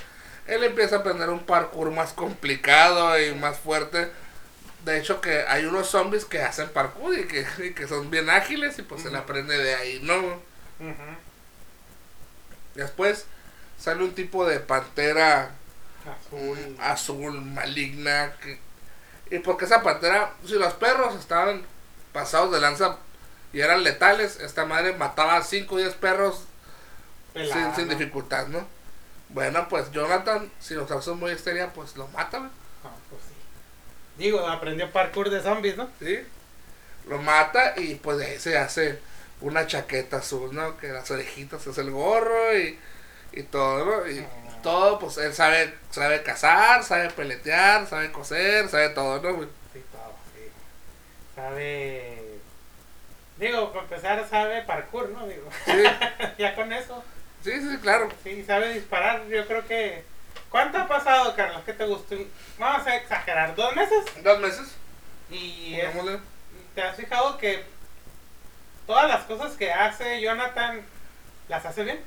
Speaker 1: Él empieza a aprender un parkour más complicado y más fuerte. De hecho que hay unos zombies que hacen parkour y que, y que son bien ágiles y pues se le aprende de ahí, ¿no? Después sale un tipo de pantera
Speaker 2: Azul.
Speaker 1: azul maligna. Que, y porque esa pantera, si los perros estaban pasados de lanza y eran letales, esta madre mataba a 5 o 10 perros
Speaker 2: Pelada,
Speaker 1: sin, sin
Speaker 2: ¿no?
Speaker 1: dificultad, ¿no? Bueno, pues Jonathan, si los hace muy histeria, pues lo mata, güey,
Speaker 2: Ah, pues sí. Digo, aprendió parkour de zombies, ¿no?
Speaker 1: ¿sí? Lo mata y pues de ahí se hace una chaqueta azul, ¿no? Que las orejitas es el gorro y, y todo, ¿no? Y todo, pues él sabe, sabe cazar, sabe peletear, sabe coser, sabe todo, ¿no? güey?
Speaker 2: Sí, todo, sí. Sabe. Digo, para empezar, sabe parkour, ¿no? Digo.
Speaker 1: Sí, <laughs>
Speaker 2: ya con eso.
Speaker 1: sí, sí, claro.
Speaker 2: Sí, sabe disparar. Yo creo que. ¿Cuánto ha pasado, Carlos? ¿Qué te gustó? Vamos a exagerar. ¿Dos meses?
Speaker 1: Dos meses,
Speaker 2: Y es- te has fijado que todas las cosas que hace Jonathan las hace bien.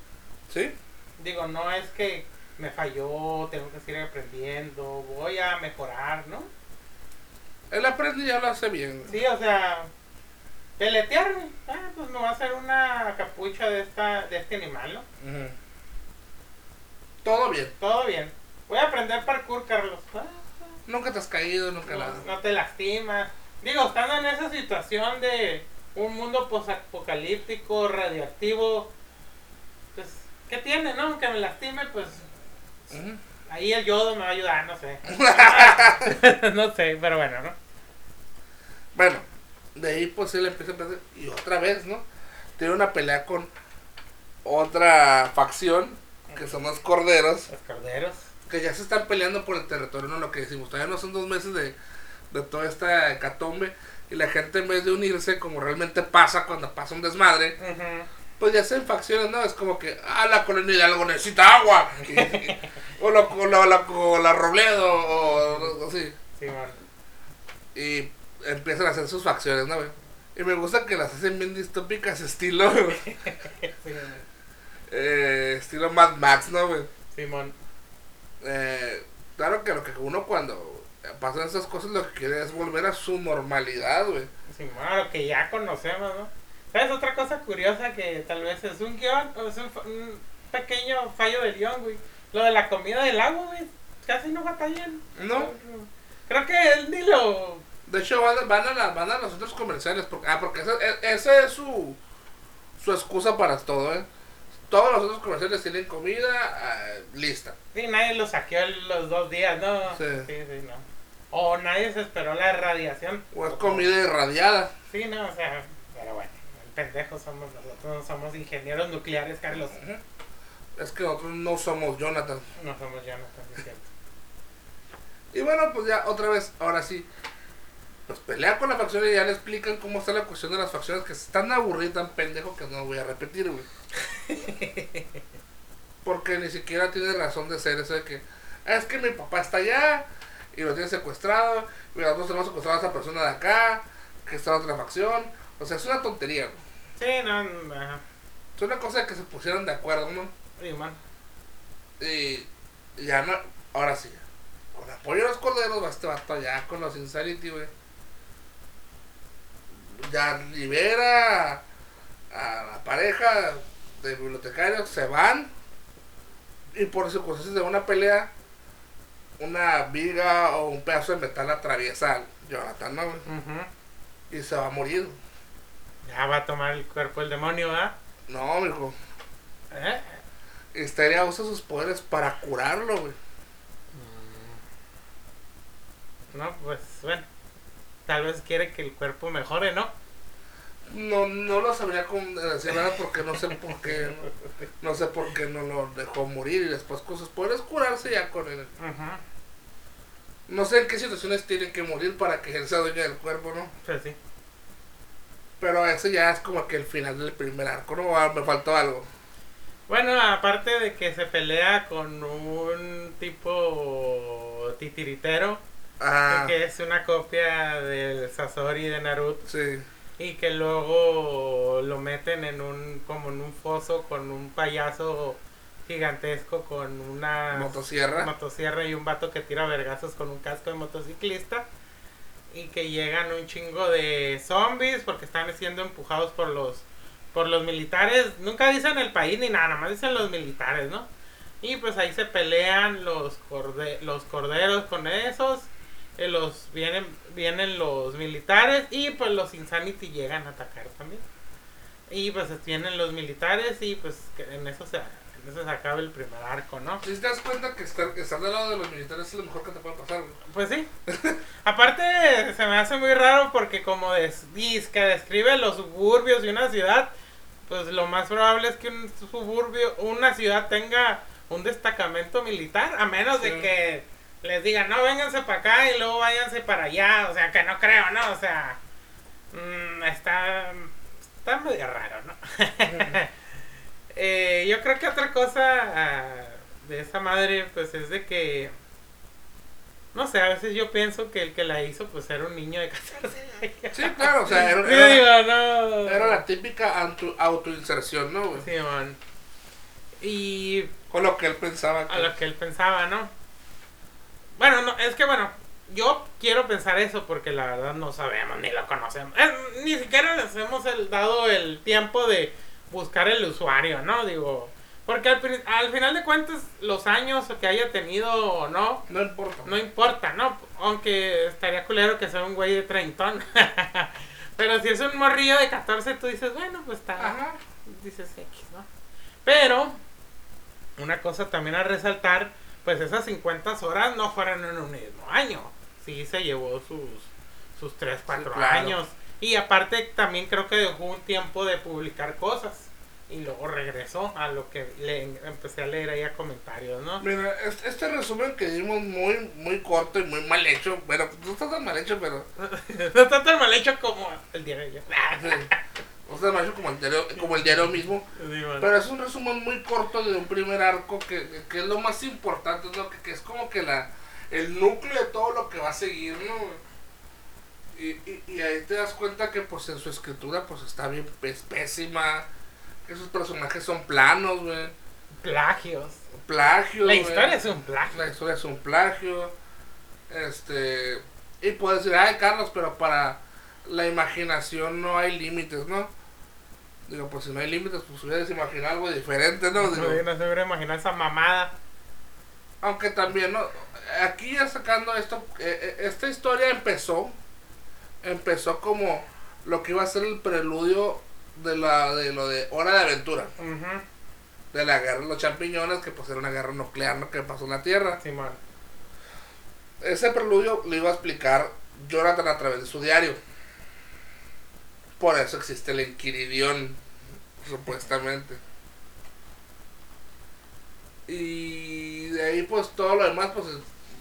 Speaker 1: Sí,
Speaker 2: Digo, no es que me falló, tengo que seguir aprendiendo, voy a mejorar, ¿no?
Speaker 1: él aprende y ya lo hace bien.
Speaker 2: Sí, o sea, peletear, ah, pues me va a hacer una capucha de esta de este animal, ¿no?
Speaker 1: Todo bien.
Speaker 2: Todo bien. Voy a aprender parkour, Carlos. Ah,
Speaker 1: Nunca te has caído, nunca la...
Speaker 2: no, no te lastimas. Digo, estando en esa situación de un mundo posapocalíptico, radioactivo, pues, ¿qué tiene, no? Aunque me lastime, pues Ahí el yodo me va a ayudar, no sé. <laughs> no sé, pero bueno, ¿no?
Speaker 1: Bueno, de ahí pues él empieza a empezar y otra vez, ¿no? Tiene una pelea con otra facción, que son los corderos,
Speaker 2: Los corderos.
Speaker 1: que ya se están peleando por el territorio, ¿no? Lo que decimos, todavía no son dos meses de, de toda esta hecatombe, y la gente en vez de unirse, como realmente pasa cuando pasa un desmadre,
Speaker 2: Ujú.
Speaker 1: Pues ya hacen facciones, ¿no? Es como que, ah, la colonia Hidalgo necesita agua, y- y- <laughs> o, la, o, la, la- o la Robledo, o, o así.
Speaker 2: Simón.
Speaker 1: Y empiezan a hacer sus facciones, ¿no, güey? Y me gusta que las hacen bien distópicas, estilo, <laughs>
Speaker 2: Simón.
Speaker 1: eh, estilo Mad Max, ¿no, güey?
Speaker 2: Simón.
Speaker 1: Eh, claro que lo que uno cuando pasan esas cosas lo que quiere es volver a su normalidad, güey.
Speaker 2: Simón, lo que ya conocemos, ¿no? ¿Sabes otra cosa curiosa que tal vez es un guion o es un, pequeño fallo del guion, güey? Lo de la comida del agua, güey. Casi no batallan.
Speaker 1: No.
Speaker 2: Creo que él ni lo.
Speaker 1: De hecho, van, van a, la- van a los otros comerciales, porque, ah, porque esa, e- es su, su excusa para todo, ¿eh? Todos los otros comerciales tienen comida ah, lista.
Speaker 2: Sí, nadie lo saqueó los dos días, ¿no?
Speaker 1: Sí.
Speaker 2: sí, sí, no. O nadie se esperó la radiación.
Speaker 1: O es comida irradiada.
Speaker 2: Sí, no, o sea, pero bueno, el pendejo somos nosotros, no somos ingenieros nucleares, Carlos.
Speaker 1: Es que nosotros no somos Jonathan.
Speaker 2: No somos Jonathan, es cierto.
Speaker 1: Y bueno, pues ya otra vez, ahora sí. Pues pelean con la facción y ya le explican cómo está la cuestión de las facciones que están aburridas tan pendejo que no voy a repetir, güey. <laughs> Porque ni siquiera tiene razón de ser eso de que "Ah, es que mi papá está allá y lo tiene secuestrado y nosotros tenemos secuestrado a esa persona de acá, que está en otra facción. O sea, es una tontería, güey.
Speaker 2: Sí, no, no, ajá.
Speaker 1: Es una cosa que se pusieron de acuerdo, ¿no?
Speaker 2: Sí, man.
Speaker 1: Y ya no, ahora sí, con apoyo de los corderos, va este vato allá con los Insanity, güey. Ya libera a la pareja de bibliotecarios, se van. Y por circunstancias de una pelea, una viga o un pedazo de metal atraviesa al Jonathan, ¿no, güey? Y se va a morir.
Speaker 2: Ya va a tomar el cuerpo el demonio, ¿verdad?
Speaker 1: No, mijo.
Speaker 2: ¿Eh?
Speaker 1: Histeria usa sus poderes para curarlo, güey.
Speaker 2: No, pues bueno. Tal vez quiere que el cuerpo mejore, ¿no?
Speaker 1: No, no lo sabría con nada porque no sé por qué. No sé por qué no lo dejó morir y después con sus poderes curarse ya con él.
Speaker 2: Ujú.
Speaker 1: No sé en qué situaciones tienen que morir para que él sea dueño del cuerpo, ¿no?
Speaker 2: Pues sí.
Speaker 1: Pero ese ya es como que el final del primer arco, ¿no? Ah, me faltó algo.
Speaker 2: Bueno, aparte de que se pelea con un tipo titiritero,
Speaker 1: Ah,
Speaker 2: que es una copia del Sasori de Naruto,
Speaker 1: sí.
Speaker 2: y que luego lo meten en un como en un foso con un payaso gigantesco con una
Speaker 1: Motosierra.
Speaker 2: motosierra y un vato que tira vergazos con un casco de motociclista y que llegan un chingo de zombies porque están siendo empujados por los por los militares. Nunca dicen el país ni nada nada más dicen los militares no y pues ahí se pelean los corde- los corderos con esos eh, los vienen vienen los militares y pues los insanity llegan a atacar también. Y pues vienen los militares y pues en eso se en eso se acaba el primer arco no
Speaker 1: Si te das cuenta que estar, estar del lado de los militares es lo mejor que te puede pasar, güey.
Speaker 2: Pues sí. <laughs> Aparte, se me hace muy raro porque como des, que describe los suburbios de una ciudad, pues lo más probable es que un suburbio, una ciudad tenga un destacamento militar, a menos de que les digan, no, vénganse para acá y luego váyanse para allá, o sea, que no creo, ¿no? O sea, mm, está, está medio raro, ¿no? Eh, yo creo que otra cosa ah, de esa madre, pues es de que, no sé, a veces yo pienso que el que la hizo, pues era un niño de 14 <laughs> años.
Speaker 1: Sí, claro, o sea, era,
Speaker 2: Sí,
Speaker 1: era-
Speaker 2: digo, no.
Speaker 1: era la típica auto- autoinserción, ¿no, güey?
Speaker 2: Sí, man. Y
Speaker 1: Con lo que él pensaba que...
Speaker 2: a lo que él pensaba, ¿no? Bueno, no, es que bueno, yo quiero pensar eso porque la verdad no sabemos ni lo conocemos. Ni siquiera les hemos el- dado el tiempo de buscar el usuario, ¿no? Digo, porque al, al final de cuentas los años que haya tenido o no,
Speaker 1: No importa.
Speaker 2: no importa, ¿no? Aunque estaría culero que sea un güey de treintón. <laughs> Pero si es un morrillo de 14, tú dices, bueno, pues está
Speaker 1: Ajá.
Speaker 2: dices X, ¿no? Pero, una cosa también a resaltar, pues esas 50 horas no fueron en un mismo año. Sí se llevó sus, sus 3, 4
Speaker 1: claro.
Speaker 2: años. Y aparte también creo que dejó un tiempo de publicar cosas. Y luego regresó a lo que le empecé a leer ahí a comentarios, ¿no?
Speaker 1: Mira, es- este resumen que dimos muy, muy corto y muy mal hecho. Bueno, no está tan mal hecho, pero... <laughs>
Speaker 2: no está tan mal hecho como el <laughs>
Speaker 1: está tan mal hecho como el diario, como el diario mismo.
Speaker 2: Sí, bueno.
Speaker 1: Pero es un resumen muy corto de un primer arco que, que es lo más importante. Que, que es como que la el núcleo de todo lo que va a seguir, ¿no? Y, y, ahí te das cuenta que pues en su escritura pues está bien es pésima, que sus personajes son planos, güey,
Speaker 2: Plagios.
Speaker 1: plagios.
Speaker 2: La
Speaker 1: güey.
Speaker 2: historia es un plagio.
Speaker 1: La historia es un plagio. Este. Y puedes decir, ay, Carlos, pero para la imaginación no hay límites, ¿no? Digo, pues si no hay límites, pues hubieras imaginado algo diferente, ¿no? Digo,
Speaker 2: No, no se hubiera imaginado esa mamada.
Speaker 1: aunque también, ¿no? Aquí ya sacando esto, eh, eh, esta historia empezó, empezó como lo que iba a ser el preludio de, la, de lo de Hora de Aventura, de la guerra de los champiñones, que pues era una guerra nuclear, ¿no? Que pasó en la Tierra. Ese preludio lo iba a explicar Jonathan a través de su diario. Por eso existe el Enquiridión, supuestamente. Y de ahí pues todo lo demás, pues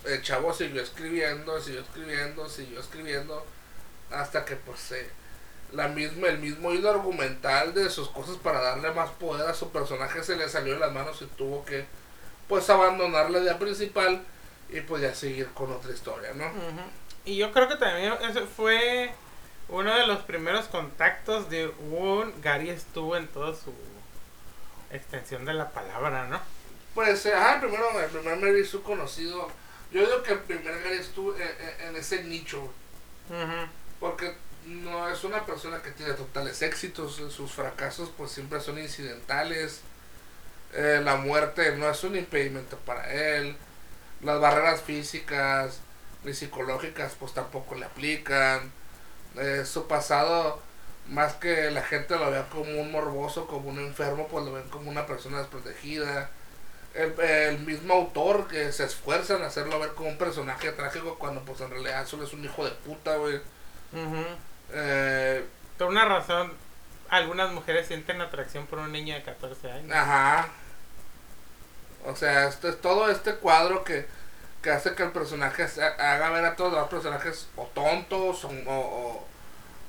Speaker 1: el chavo siguió escribiendo, siguió escribiendo, siguió escribiendo, hasta que pues eh, la misma, el mismo hilo argumental de sus cosas para darle más poder a su personaje se le salió de las manos y tuvo que pues abandonar la idea principal y pues ya seguir con otra historia, ¿no?
Speaker 2: Ujú. Y yo creo que también ese fue uno de los primeros contactos de un Gary estuvo en toda su extensión de la palabra, ¿no?
Speaker 1: Pues, eh, ajá, primero, el primer Mary Sue conocido, yo digo que el primer Gary estuvo en, en- en ese nicho,
Speaker 2: Ujú.
Speaker 1: Porque no es una persona que tiene totales éxitos, sus fracasos pues siempre son incidentales, Eh, la muerte no es un impedimento para él, las barreras físicas ni psicológicas pues tampoco le aplican, Eh, su pasado más que la gente lo vea como un morboso, como un enfermo, pues lo ven como una persona desprotegida. El, el mismo autor que se esfuerza en hacerlo ver como un personaje trágico cuando pues en realidad solo es un hijo de puta, güey. Eh,
Speaker 2: Por una razón, algunas mujeres sienten atracción por un niño de 14 años.
Speaker 1: Ajá. O sea, este es todo este cuadro que, que hace que el personaje haga ver a todos los personajes o tontos o, o, o-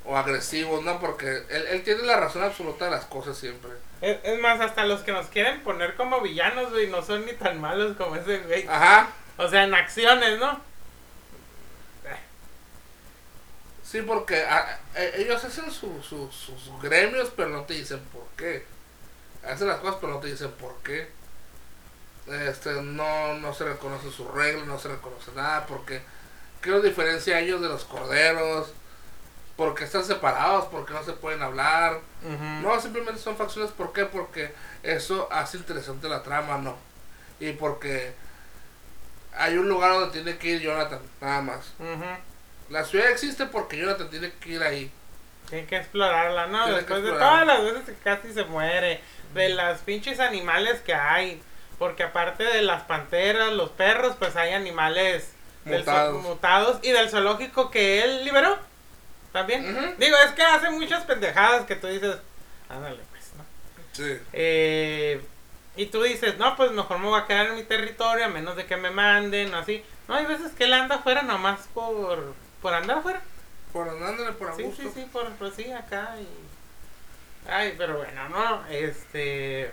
Speaker 1: o agresivos, ¿no? Porque él, él tiene la razón absoluta de las cosas siempre.
Speaker 2: Es, es más, hasta los que nos quieren poner como villanos, güey, no son ni tan malos como ese güey.
Speaker 1: Ajá.
Speaker 2: O sea, en acciones, ¿no?
Speaker 1: Sí, porque ah, eh, ellos hacen su- su- sus gremios, pero no te dicen por qué. Hacen las cosas, pero no te dicen por qué. Este, no, no se reconoce sus reglas, no se reconoce nada, porque ¿qué los diferencia a ellos de los corderos? porque están separados? porque no se pueden hablar? No, simplemente son facciones, ¿por qué? Porque eso hace interesante la trama, no. Y porque hay un lugar donde tiene que ir Jonathan, nada más.
Speaker 2: Ujú.
Speaker 1: La ciudad existe porque Jonathan tiene que ir ahí.
Speaker 2: Tienen que explorarla, ¿no? Después de todas las veces que casi se muere, de las pinches animales que hay, porque aparte de las panteras, los perros, pues hay animales del zo-
Speaker 1: Mutados.
Speaker 2: mutados y del zoológico que él liberó también. Digo, es que hace muchas pendejadas que tú dices, ándale pues, ¿no?
Speaker 1: Sí.
Speaker 2: Eh, y tú dices, no, pues mejor me voy a quedar en mi territorio a menos de que me manden o así. No, hay veces que él anda afuera nomás por, por andar afuera.
Speaker 1: Por andándole por
Speaker 2: Sí, sí, sí, por, por sí, acá y... Ay, pero bueno, no, este...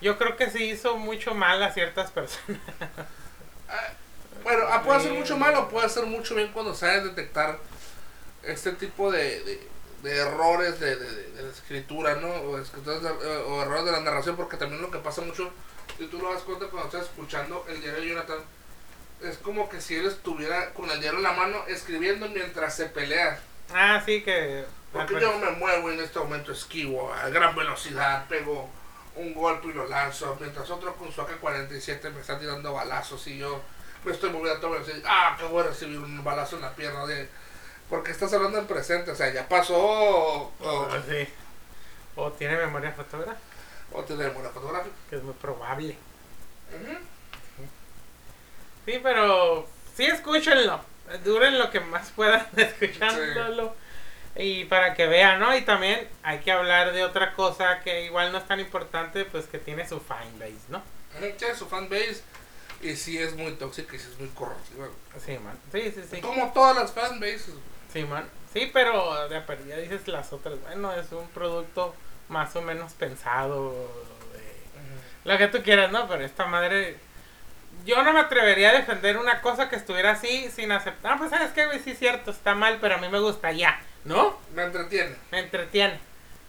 Speaker 2: Yo creo que sí hizo mucho mal a ciertas <laughs> personas.
Speaker 1: Bueno, ah, puede hacer mucho mal o puede hacer mucho bien cuando sabes detectar este tipo de, de, de errores de, de, la escritura, ¿no? O, o errores de la narración, porque también lo que pasa mucho, si tú lo das cuenta cuando estás escuchando el diario de Jonathan, es como que si él estuviera con el diario en la mano escribiendo mientras se pelea.
Speaker 2: Ah, sí, que...
Speaker 1: Porque yo me muevo en este momento esquivo a gran velocidad, pego un golpe y lo lanzo, mientras otro con su AK-47 me está tirando balazos y yo me estoy moviendo a toda velocidad. Ah, que voy a recibir un balazo en la pierna de... Porque estás hablando en presente, o sea, ya pasó o, o,
Speaker 2: Ah, sí. O tiene memoria fotográfica,
Speaker 1: o tenemos una fotografía.
Speaker 2: que es muy probable.
Speaker 1: Ujú.
Speaker 2: Sí, pero sí escúchenlo. Duren lo que más puedan <laughs> escuchándolo. Y para que vean, ¿no? Y también hay que hablar de otra cosa que igual no es tan importante, pues que tiene su fanbase, ¿no?
Speaker 1: Tiene su fanbase y sí es muy tóxica y sí es muy corrosiva.
Speaker 2: Sí, man. Sí, sí, sí.
Speaker 1: Como todas las fanbases.
Speaker 2: Sí, man. Sí, pero de perdida dices las otras. Bueno, es un producto más o menos pensado. de- Lo que tú quieras, ¿no? Pero esta madre. Yo no me atrevería a defender una cosa que estuviera así sin aceptar. Ah, pues sabes que, güey, sí es cierto, está mal, pero a mí me gusta ya. ¿No?
Speaker 1: Me entretiene.
Speaker 2: Me entretiene.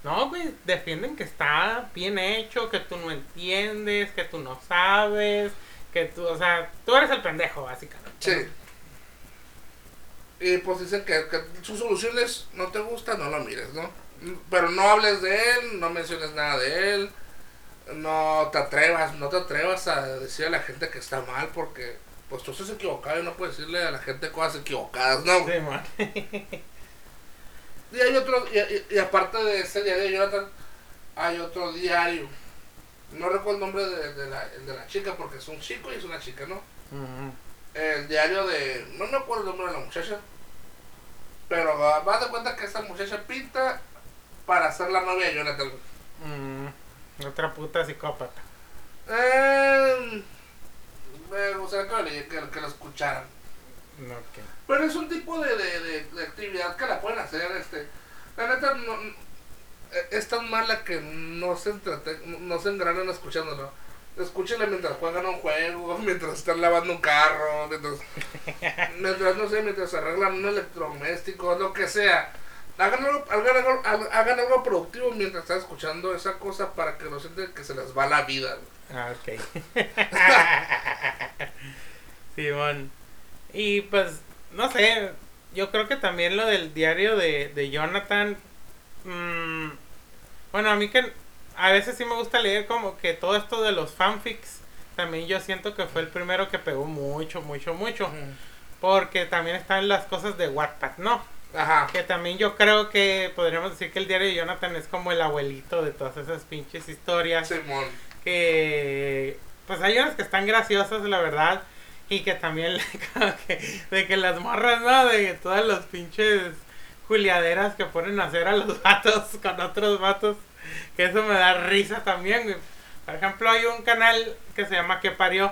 Speaker 2: No, güey, defienden que está bien hecho, que tú no entiendes, que tú no sabes, que tú, o sea, tú eres el pendejo, básicamente.
Speaker 1: Sí. Y pues dicen que, que su solución es, no te gusta, no lo mires, ¿no? Pero no hables de él, no menciones nada de él, no te atrevas, no te atrevas a decir a la gente que está mal porque pues tú estás equivocado y no puedes decirle a la gente cosas equivocadas, ¿no?
Speaker 2: Sí, man. <laughs>
Speaker 1: Y hay otro, y, y- y aparte de ese diario de Jonathan, hay otro diario. No recuerdo el nombre de, de la, de la chica porque es un chico y es una chica, ¿no? El diario de. No me acuerdo el nombre de la muchacha. Pero vas de cuenta que esta muchacha pinta para ser la novia de Jonathan.
Speaker 2: Otra puta psicópata.
Speaker 1: Eh, me gustaría que, le- que, que lo escucharan.
Speaker 2: No, ok.
Speaker 1: Pero es un tipo de, de, de- de actividad que la pueden hacer. este La neta no, eh, es tan mala que no se, entrete, no se engranan escuchándolo. Escúchenla mientras juegan un juego, <laughs> mientras están lavando un carro, mientras, mientras no sé, mientras arreglan un electrodoméstico, lo que sea. Hagan algo, hagan, algo, hagan algo productivo mientras están escuchando esa cosa para que no sienten que se les va la vida.
Speaker 2: Ah, ok. <laughs> Simón. Y pues, no sé, yo creo que también lo del diario de, de Jonathan, mm, bueno, a mí que a veces sí me gusta leer como que todo esto de los fanfics, también yo siento que fue el primero que pegó mucho, mucho, mucho, porque también están las cosas de Wattpad, ¿no?
Speaker 1: Ajá.
Speaker 2: Que también yo creo que podríamos decir que el diario de Jonathan es como el abuelito de todas esas pinches historias
Speaker 1: Simón.
Speaker 2: que pues hay unas que están graciosas la verdad y que también <laughs> como que- de que las morras no de todas los pinches juliaderas que ponen a hacer a los <laughs> vatos con otros vatos que eso me da risa también güey. por ejemplo hay un canal que se llama que parió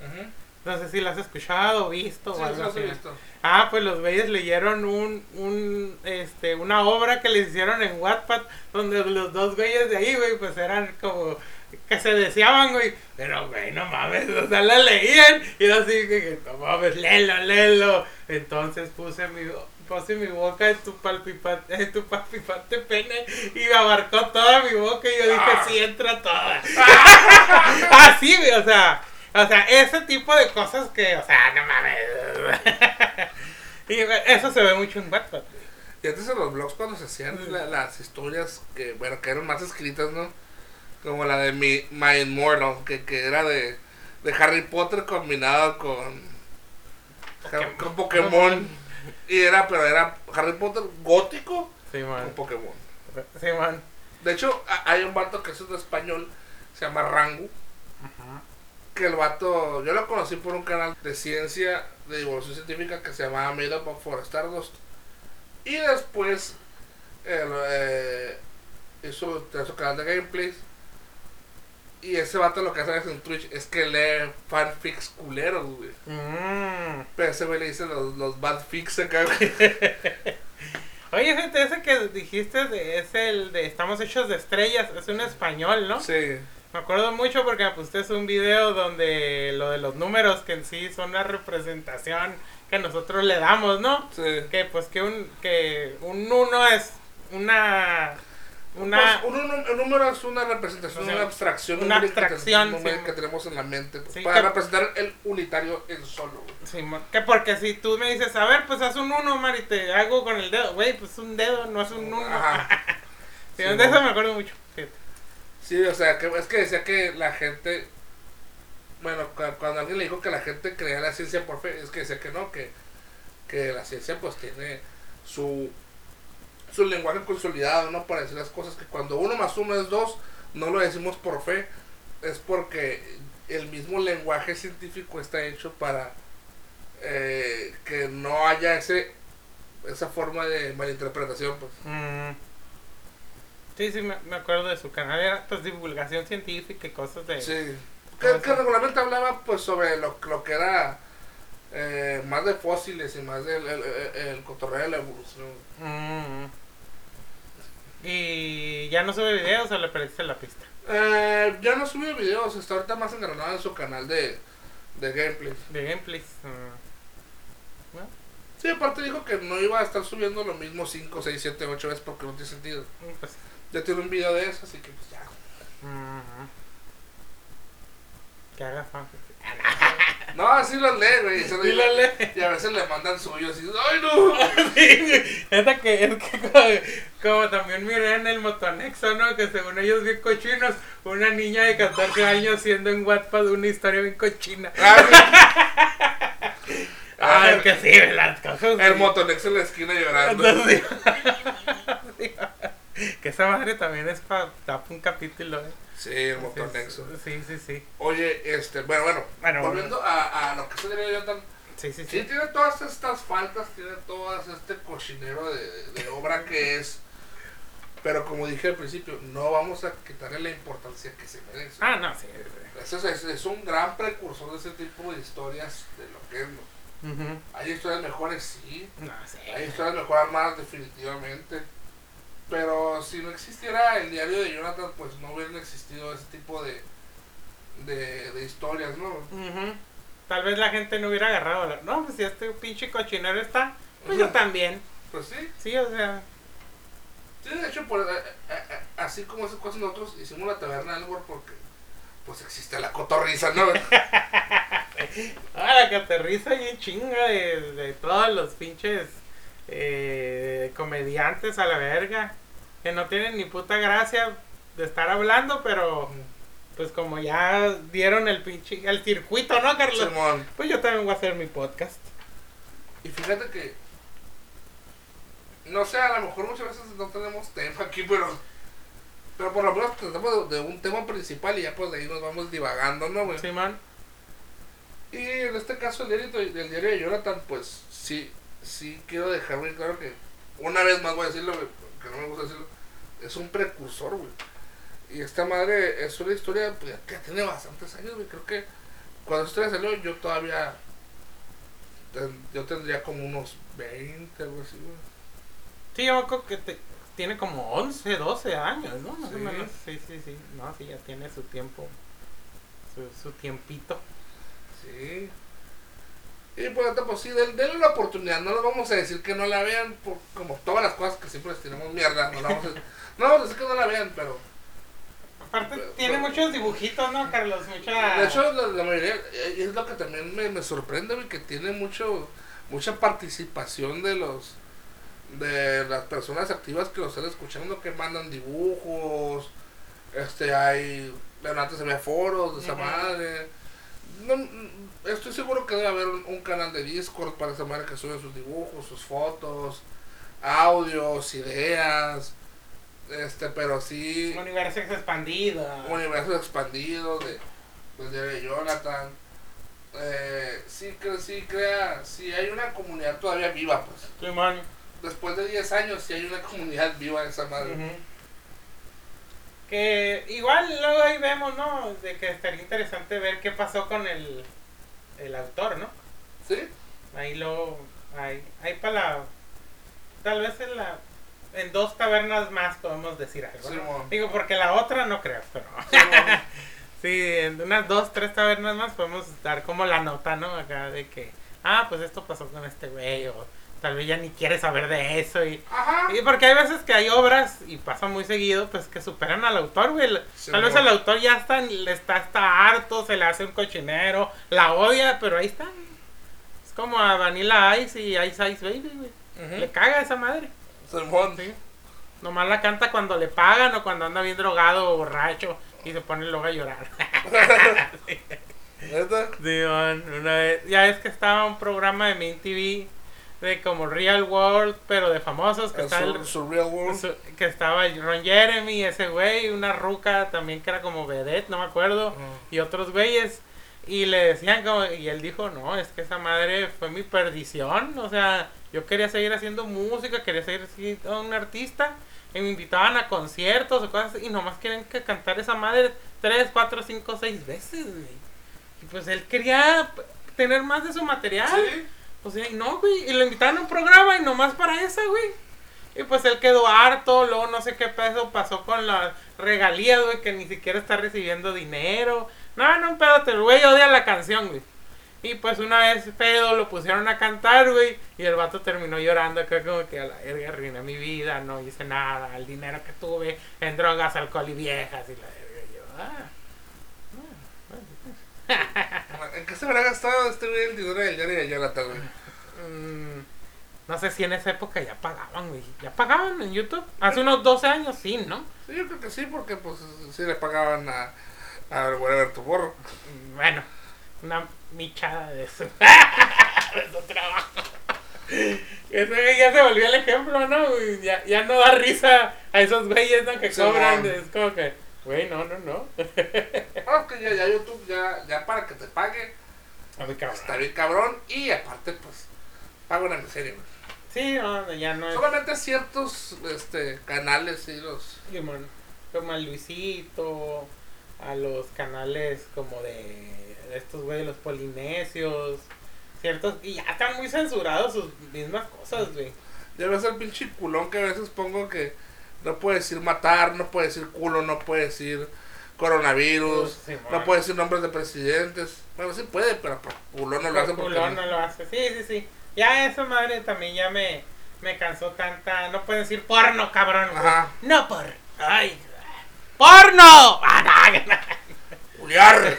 Speaker 1: Ujú.
Speaker 2: No sé si lo has escuchado o visto
Speaker 1: Sí,
Speaker 2: o algo así
Speaker 1: visto.
Speaker 2: Ah, pues los güeyes leyeron un, un, este, una obra que les hicieron en Wattpad, donde los dos güeyes de ahí, güey, pues eran como que se deseaban, güey. Pero, güey, no mames, o sea, la leían y yo así que, no mames, léelo, léelo. Entonces puse mi, puse mi boca en tu palpipante, en tu pene y me abarcó toda mi boca y yo dije,
Speaker 1: Ah.
Speaker 2: sí, entra toda. <laughs> Así, güey, o sea, o sea, ese tipo de cosas que, o sea, no mames. <laughs> y eso se ve mucho en güey.
Speaker 1: Y antes en los blogs cuando se hacían la- las historias que, bueno, que eran más escritas, ¿no? Como la de Mi, My Immortal, que, que era de, de Harry Potter combinado con
Speaker 2: Pokémon.
Speaker 1: con Pokémon. Y era, pero era Harry Potter gótico
Speaker 2: Sí,
Speaker 1: con
Speaker 2: man.
Speaker 1: Pokémon.
Speaker 2: Sí, man.
Speaker 1: De hecho, hay un vato que es un español, se llama Rangu,
Speaker 2: Ajá.
Speaker 1: Que el vato, yo lo conocí por un canal de ciencia, de divulgación científica que se llamaba Made Up for Stardust. Y después, el, eh, hizo, su canal de gameplays. Y ese vato lo que hace en Twitch es que lee fanfics culeros, güey.
Speaker 2: Mm.
Speaker 1: Pero ese güey le dice los, los bad fics acá, güey. <laughs>
Speaker 2: Oye, gente, ese que dijiste de- es el de Estamos hechos de estrellas, es un español, ¿no?
Speaker 1: Sí.
Speaker 2: Me acuerdo mucho porque me pusiste un video donde lo de los números que en sí son una representación que nosotros le damos, ¿no?
Speaker 1: Sí.
Speaker 2: Que pues que un que un uno es una una
Speaker 1: Pues, un, un- un número es una representación,
Speaker 2: O sea,
Speaker 1: una abstracción.
Speaker 2: una
Speaker 1: que
Speaker 2: abstracción, sí.
Speaker 1: que tenemos en la mente. pues,
Speaker 2: Sí,
Speaker 1: para
Speaker 2: que-
Speaker 1: representar el unitario en solo, güey.
Speaker 2: Simón, que porque si tú me dices, a ver, pues haz un uno, Mari, te hago con el dedo, güey, pues un dedo, no es un uno.
Speaker 1: Ajá. <laughs>
Speaker 2: Sí,
Speaker 1: Sí,
Speaker 2: de eso me acuerdo mucho.
Speaker 1: Sí, o sea, que, es que decía que la gente. Bueno, cu- cuando alguien le dijo que la gente creía la ciencia por fe, es que decía que no, que, que la ciencia pues tiene su, su lenguaje consolidado, ¿no? Para decir las cosas, que cuando uno más uno es dos, no lo decimos por fe, es porque el mismo lenguaje científico está hecho para eh, que no haya ese esa forma de malinterpretación, pues.
Speaker 2: Mm. Sí, sí, me, me acuerdo de su canal, era pues divulgación científica y cosas de...
Speaker 1: Sí.
Speaker 2: ¿Cómo
Speaker 1: Que, regularmente hablaba pues sobre lo, lo que era eh, más de fósiles y más del el, el- el cotorreo de la evolución.
Speaker 2: Mm. Y ya no sube videos o le perdiste la pista.
Speaker 1: Eh, ya no subió videos, está ahorita más engranado en su canal de, de gameplay.
Speaker 2: De gameplays. mm. ¿No?
Speaker 1: Sí, aparte dijo que no iba a estar subiendo lo mismo 5, 6, 7, 8 veces porque no tiene sentido.
Speaker 2: Mm, Pues,
Speaker 1: Ya tiene un video de eso, así que pues ya.
Speaker 2: Que haga fan. <laughs>
Speaker 1: No, así los lee, güey. y se lo-
Speaker 2: Sí lo lee.
Speaker 1: Y a veces le mandan suyos y ¡ay no! <laughs>
Speaker 2: Es que, es que como, como también miré en el motonexo, ¿no? Que según ellos bien cochinos, una niña de 14 años siendo en Wattpad una historia bien cochina.
Speaker 1: Ah, <laughs>
Speaker 2: Ah, es que sí, las cosas.
Speaker 1: El
Speaker 2: sí.
Speaker 1: motonex en la esquina llorando.
Speaker 2: Entonces, sí. <laughs> que esa madre también es para un capítulo, ¿eh?
Speaker 1: Sí, el motonexo.
Speaker 2: Sí, sí, sí.
Speaker 1: Oye, este, bueno, bueno,
Speaker 2: Bueno,
Speaker 1: volviendo a, a lo que se diría yo tan...
Speaker 2: Sí, sí,
Speaker 1: Sí,
Speaker 2: sí.
Speaker 1: tiene todas estas faltas, tiene todo este cochinero de, de- obra que es. Pero como dije al principio, no vamos a quitarle la importancia que se merece.
Speaker 2: Ah, no, sí.
Speaker 1: Ese es, es- es un gran precursor de ese tipo de historias de lo que es. ¿no?
Speaker 2: Ujú.
Speaker 1: Hay historias mejores, sí.
Speaker 2: No, sí.
Speaker 1: Hay historias mejor armadas, definitivamente. Pero si no existiera el diario de Jonathan, pues no hubieran existido ese tipo de, de, de historias, ¿no?
Speaker 2: Ujú. Tal vez la gente no hubiera agarrado la... No, pues si este pinche cochinero está, pues yo también.
Speaker 1: Pues sí.
Speaker 2: Sí, o sea...
Speaker 1: Sí, de hecho, por, eh, eh, eh, así como esas cosas nosotros hicimos la taberna del porque pues existe la cotorriza, ¿no? <laughs>
Speaker 2: Ah, la que aterriza y chinga de, de todos los pinches eh, comediantes a la verga. Que no tienen ni puta gracia de estar hablando, pero pues como ya dieron el pinche... El circuito, ¿no, Carlos?
Speaker 1: Simón.
Speaker 2: Pues yo también voy a hacer mi podcast.
Speaker 1: Y fíjate que, no sé, a lo mejor muchas veces no tenemos tema aquí, pero, pero por lo menos tratamos de, de un tema principal y ya pues de ahí nos vamos divagando, ¿no, güey?
Speaker 2: Simón.
Speaker 1: Y en este caso el diario, del diario de Jonathan, pues sí, sí quiero dejar muy claro que, una vez más voy a decirlo, güey, que no me gusta decirlo, es un precursor, güey. Y esta madre es una historia pues, que tiene bastantes años, güey. Creo que cuando esta historia salió yo todavía, ten- yo tendría como unos 20, algo así, güey.
Speaker 2: Sí, yo creo que te- tiene como 11, 12 años, ¿no? Más
Speaker 1: Sí.
Speaker 2: o menos. Sí, sí, sí. No, sí, ya tiene su tiempo. Su, su tiempito.
Speaker 1: Sí. Y pues, ahorita, pues sí, den- denle la oportunidad. No les vamos a decir que no la vean, por, como todas las cosas que siempre les tiramos mierda. No, la vamos a, <laughs> no vamos a decir que no la vean, pero
Speaker 2: Aparte,
Speaker 1: Pero-
Speaker 2: tiene
Speaker 1: pero-
Speaker 2: muchos dibujitos, ¿no, Carlos? Mucha.
Speaker 1: De hecho, la, la mayoría, eh, es lo que también me, me sorprende, que tiene mucho mucha participación de los de las personas activas que lo están escuchando, que mandan dibujos, este, hay, bueno, antes había foros de esa madre. No, estoy seguro que debe haber un, un canal de Discord para esa madre que sube sus dibujos, sus fotos, audios, ideas, este, pero sí...
Speaker 2: Un universo expandido.
Speaker 1: universos expandidos de, pues, de Jonathan. Eh, sí, que, sí crea, sí hay una comunidad todavía viva, pues.
Speaker 2: Simón.
Speaker 1: Después de 10 años, sí hay una comunidad viva de esa madre.
Speaker 2: Ujú. Que igual luego ahí vemos, ¿no? De que estaría interesante ver qué pasó con el, el autor, ¿no?
Speaker 1: ¿Sí?
Speaker 2: Ahí luego, ahí, ahí para la... Tal vez en la... En dos tabernas más podemos decir algo.
Speaker 1: Sí,
Speaker 2: ¿no?
Speaker 1: mo.
Speaker 2: Digo, porque la otra no creo, pero... <laughs>
Speaker 1: Sí,
Speaker 2: en unas dos, tres tabernas más podemos dar como la nota, ¿no? Acá de que, ah, pues esto pasó con este güey, o tal vez ya ni quiere saber de eso. Y,
Speaker 1: Ajá.
Speaker 2: y porque hay veces que hay obras, y pasa muy seguido, pues que superan al autor, güey.
Speaker 1: Sí,
Speaker 2: tal vez el autor ya está, le está, está harto, se le hace un cochinero, la odia, pero ahí está. Es como a Vanilla Ice y Ice Ice Baby, güey. Le caga esa madre. Sí. Nomás la canta cuando le pagan o cuando anda bien drogado o borracho y se pone luego a llorar. <laughs> <laughs>
Speaker 1: ¿Neta?
Speaker 2: Sí, man, una vez, ya es que estaba un programa de Main TV de como Real World, pero de famosos, que,
Speaker 1: El
Speaker 2: está el-
Speaker 1: sur- Surreal World.
Speaker 2: su- que estaba Ron Jeremy, ese güey, una ruca también que era como vedette, no me acuerdo, y otros güeyes, y le decían como, y él dijo, no, es que esa madre fue mi perdición, o sea, yo quería seguir haciendo música, quería seguir siendo un artista, y me invitaban a conciertos o cosas así, y nomás quieren que cantar esa madre tres, cuatro, cinco, seis veces, güey. Y pues él quería tener más de su material.
Speaker 1: Sí.
Speaker 2: Sea, y no, güey. Y lo invitaron a un programa y nomás para esa, güey. Y pues él quedó harto, luego no sé qué peso pasó con las regalías, güey, que ni siquiera está recibiendo dinero. No, no, pedo, el güey odia la canción, güey. Y pues una vez pedo lo pusieron a cantar, güey, y el vato terminó llorando acá como que a la verga arruiné mi vida, no hice nada, el dinero que tuve en drogas, alcohol y viejas y la verga. Yo, ah. <laughs>
Speaker 1: ¿En qué se habrá gastado este güey el dinero del Yari de Jonathan, güey?
Speaker 2: Mm, no sé si en esa época ya pagaban, güey. ¿Ya pagaban en YouTube? Hace unos 12 años, sí, ¿no?
Speaker 1: Sí, yo creo que sí, porque pues sí le pagaban a, a Whatever Tomorrow.
Speaker 2: Mm, Bueno, una michada de eso. <laughs> de su trabajo. Ese ya se volvió el ejemplo, ¿no? Ya, ya no da risa a esos güeyes, ¿no? Que
Speaker 1: Sí,
Speaker 2: cobran.
Speaker 1: mon.
Speaker 2: Es como que, güey, no, no, no. <laughs>
Speaker 1: Ah, que ya, ya YouTube, ya, ya para que te pague,
Speaker 2: A mi cabrón.
Speaker 1: está bien cabrón. Y aparte, pues, paga una miseria, güey.
Speaker 2: Sí, no, ya no es.
Speaker 1: Solamente ciertos este, canales, sí, los...
Speaker 2: como, como al Luisito, a los canales como de, de estos güeyes, los polinesios, ciertos, y ya están muy censurados sus mismas cosas, güey.
Speaker 1: Ya ves el pinche culón que a veces pongo que no puede decir matar, no puede decir culo, no puede decir coronavirus,
Speaker 2: Sí,
Speaker 1: no puede decir nombres de presidentes. Bueno, sí puede, pero por culón no lo hace
Speaker 2: Por
Speaker 1: porque...
Speaker 2: culón no lo hace, sí, sí, sí. Ya esa madre también ya me, me cansó tanta, no pueden decir porno, cabrón.
Speaker 1: Ajá.
Speaker 2: No por, ay, porno. Ah, <laughs>
Speaker 1: Juliar.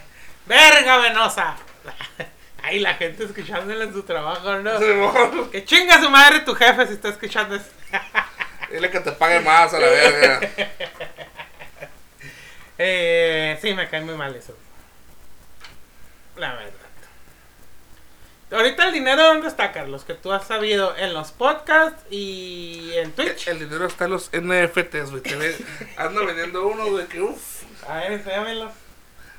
Speaker 1: <laughs>
Speaker 2: verga venosa. <laughs> Ay, la gente escuchándole en su trabajo, ¿no?
Speaker 1: Simón.
Speaker 2: Que chinga su madre tu jefe si está escuchando eso.
Speaker 1: Dile que te pague más a la verga. <laughs>
Speaker 2: Eh, sí, me cae muy mal eso. La verdad. Ahorita el dinero, ¿dónde está, Carlos? Que tú has sabido en los podcasts y en Twitch.
Speaker 1: El dinero está en los NFTs, güey. Ando vendiendo uno, güey, que uff.
Speaker 2: A ver, enséñamelos.